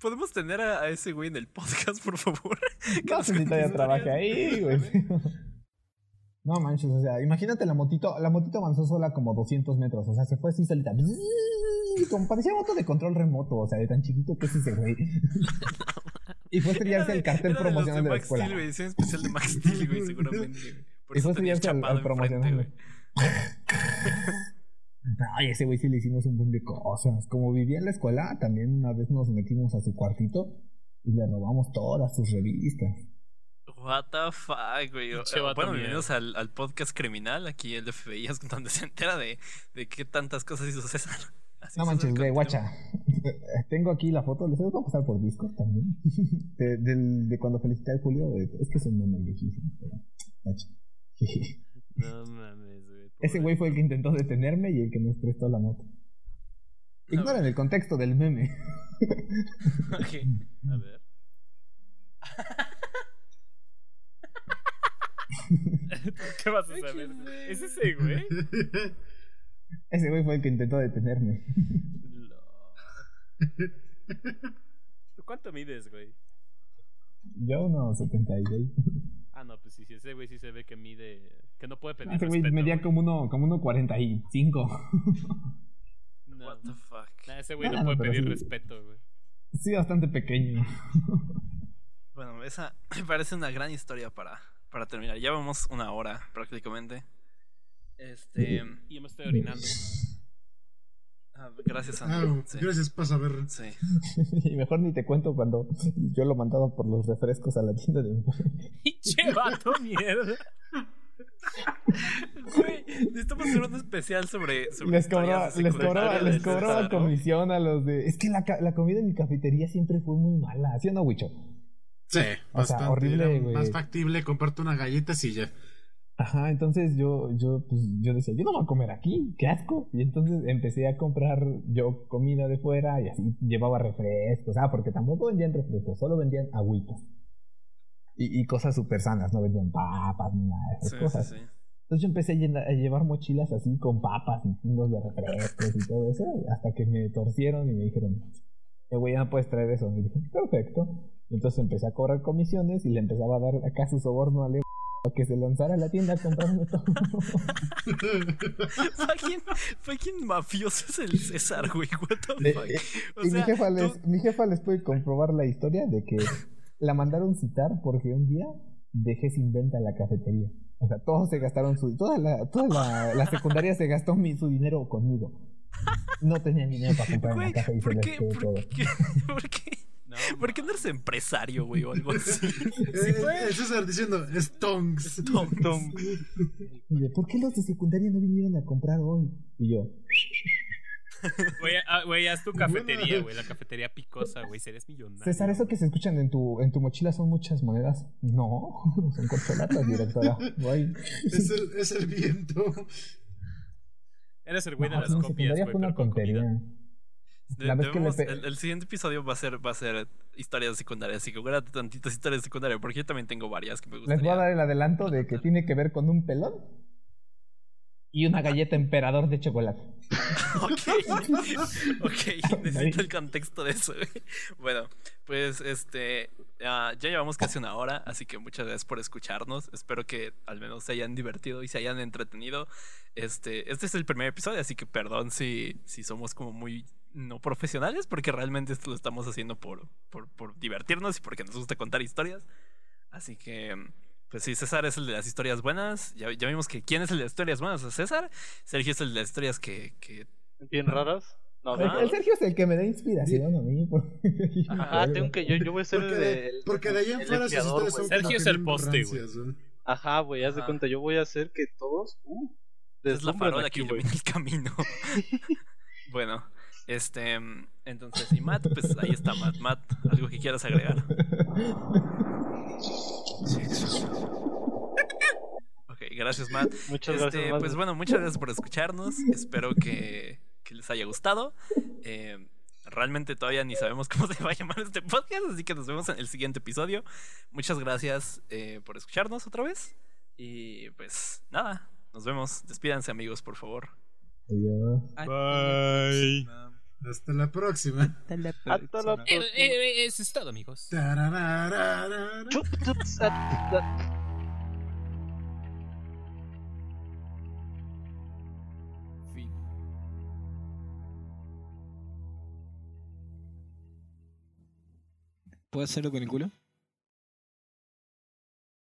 A: ¿Podemos tener a, a ese güey en el podcast, por favor? Que
F: No
A: historias.
F: ahí, güey. No manches, o sea, imagínate la motito, la motito avanzó sola como 200 metros, o sea, se fue así solita. Como parecía moto de control remoto, o sea, de tan chiquito que es ese güey. Y fue a estrellarse el cartel
A: de
F: promocional de la escuela.
A: Steel. Edición especial de Max Steel, güey, seguramente. güey. Por
F: Y fue a estrellarse al, al promocional.
A: güey.
F: Ay, ese güey sí le hicimos un buen de cosas. Como vivía en la escuela, también una vez nos metimos a su cuartito y le robamos todas sus revistas.
A: What the fuck, güey. Eh, Bueno, bienvenidos al, al podcast criminal. Aquí el FBI es donde se entera de, de qué tantas cosas hizo César. Así
F: No manches, güey, guacha. Tengo aquí la foto, les voy a pasar por Discord también. De, cuando felicité a Julio, de- es que es un meme viejísimo, pero. guacha.
B: No mames, güey.
F: Ese güey fue el que intentó detenerme y el que nos prestó la moto. Ignoren el contexto del meme.
A: Ok.
B: A ver. ¿Qué vas a saber? ¿Es ese, güey?
F: Ese güey fue el que intentó detenerme.
B: Lo- ¿Tú cuánto mides, güey?
F: Yo unos 76.
B: Ah, no, pues sí, sí, ese güey sí se ve que mide. Que no puede pedir.
F: Ese güey
B: respeto,
F: medía
B: güey.
F: como uno, como uno 45.
B: No,
A: What the fuck.
B: nah, ese güey
F: Ah,
B: no
F: no,
B: puede pedir
F: sí.
B: respeto, güey.
F: Sí, bastante pequeño.
A: Bueno, esa me parece una gran historia para, para terminar. Ya vamos una hora prácticamente. Este.
B: Y yo me estoy orinando.
A: ah, gracias,
D: Ah,
A: Andrew. Sí.
D: gracias, pasa a ver.
A: Sí.
F: y mejor ni te cuento cuando yo lo mandaba por los refrescos a la tienda de
B: ¡Pinche vato mierda!
A: Güey, necesitamos hacer un especial sobre. sobre
F: Les cobraba, les cobraba, les cobraba comisión a los de. Es que la, ca- la comida en mi cafetería siempre fue muy mala, ¿sí o no, Wicho?
D: Sí,
F: O sea,
D: bastante.
F: horrible,
D: Era
F: güey.
D: más factible comprarte una galleta y ya.
F: Ajá, entonces yo, yo, pues, yo decía, yo no voy a comer aquí, qué asco. Y entonces empecé a comprar yo comida de fuera y así llevaba refrescos. Ah, porque tampoco vendían refrescos, solo vendían agüitas. Y, y cosas súper sanas, no vendían papas ni nada de esas
A: Sí,
F: cosas.
A: sí, sí.
F: Entonces yo empecé a, llena- a llevar mochilas así con papas y chingos de refrescos y todo eso, hasta que me torcieron y me dijeron, eh, güey, ya no puedes traer eso. Y dije, perfecto. Entonces empecé a cobrar comisiones y le empezaba a dar acá su soborno al que se lanzara a la tienda a comprarme todo.
A: Fucking, fucking mafioso es el César, güey. What the fuck.
F: eh,
A: O
F: y mi jefa,
A: tú-
F: les, mi jefa les puede comprobar la historia de que la mandaron citar porque un día dejé sin venta la cafetería. O sea, todos se gastaron su... Toda la, toda la, la secundaria se gastó mi, su dinero conmigo. No tenían dinero para comprar una casa y se
A: ¿por
F: les
A: qué?
F: quedó todo.
A: ¿Por qué? ¿Por qué?
B: No,
A: ¿Por qué no eres empresario, güey, o algo así?
D: Eh, eh, César diciendo, Stonks.
F: Y de, ¿por qué los de secundaria no vinieron a comprar hoy? Y yo,
B: Güey, ah, haz tu cafetería,
D: Buena.
B: güey. La cafetería picosa, güey. Serías millonario.
F: César, ¿eso que se escuchan en tu, en tu mochila son muchas monedas? No, son corcholatas, directora. Güey.
D: Es el, es el viento.
B: Eres el güey de las copias, güey, pero con comida.
A: De-
F: le
A: debemos-
F: pe-
A: el, el siguiente episodio va a ser va a ser historias secundarias, así que guárdate tantitas historias secundarias, porque yo también tengo varias que me gustaría.
F: Les voy a dar el adelanto de que tiene que ver con un pelón y una galleta emperador de chocolate.
A: ok, ok, necesito el contexto de eso. Bueno, pues este, ah, ya llevamos casi una hora, así que muchas gracias por escucharnos. Espero que al menos se hayan divertido y se hayan entretenido. Este, este es el primer episodio, así que perdón si, si somos como muy no profesionales, porque realmente esto lo estamos haciendo por, por, por divertirnos y porque nos gusta contar historias. Así que, pues sí, César es el de las historias buenas. Ya, ya vimos que quién es el de las historias buenas, es César. Sergio es el de las historias que, que
E: Bien raras. No,
F: El,
E: no.
F: el Sergio es el que me da inspiración a mí. porque-
E: Ajá, tengo que yo, yo voy a ser
D: Porque
E: el
D: de,
E: el-
D: porque de ahí en fuera sus
E: limpiador,
D: historias son.
B: Sergio es el poste, güey.
E: Ajá, güey, haz de cuenta, yo voy a hacer que todos. Uh,
A: es la farola
E: aquí,
A: que ilumina el camino. bueno, este. Entonces, y Matt, pues ahí está Matt. Matt, ¿algo que quieras agregar? Ok, gracias, Matt.
E: Muchas
A: Este,
E: gracias, Matt.
A: pues bueno, muchas gracias por escucharnos. Espero que, que les haya gustado. Eh, realmente todavía ni sabemos cómo se va a llamar este podcast, así que nos vemos en el siguiente episodio. Muchas gracias eh, por escucharnos otra vez. Y pues nada, nos vemos. Despídanse amigos, por favor.
F: Adiós.
B: Bye.
D: Hasta la próxima.
C: Hasta la
E: Hasta la
C: próxima.
B: Eh, eh, eh, eso es todo, amigos.
C: ¿Puedo hacerlo con el culo?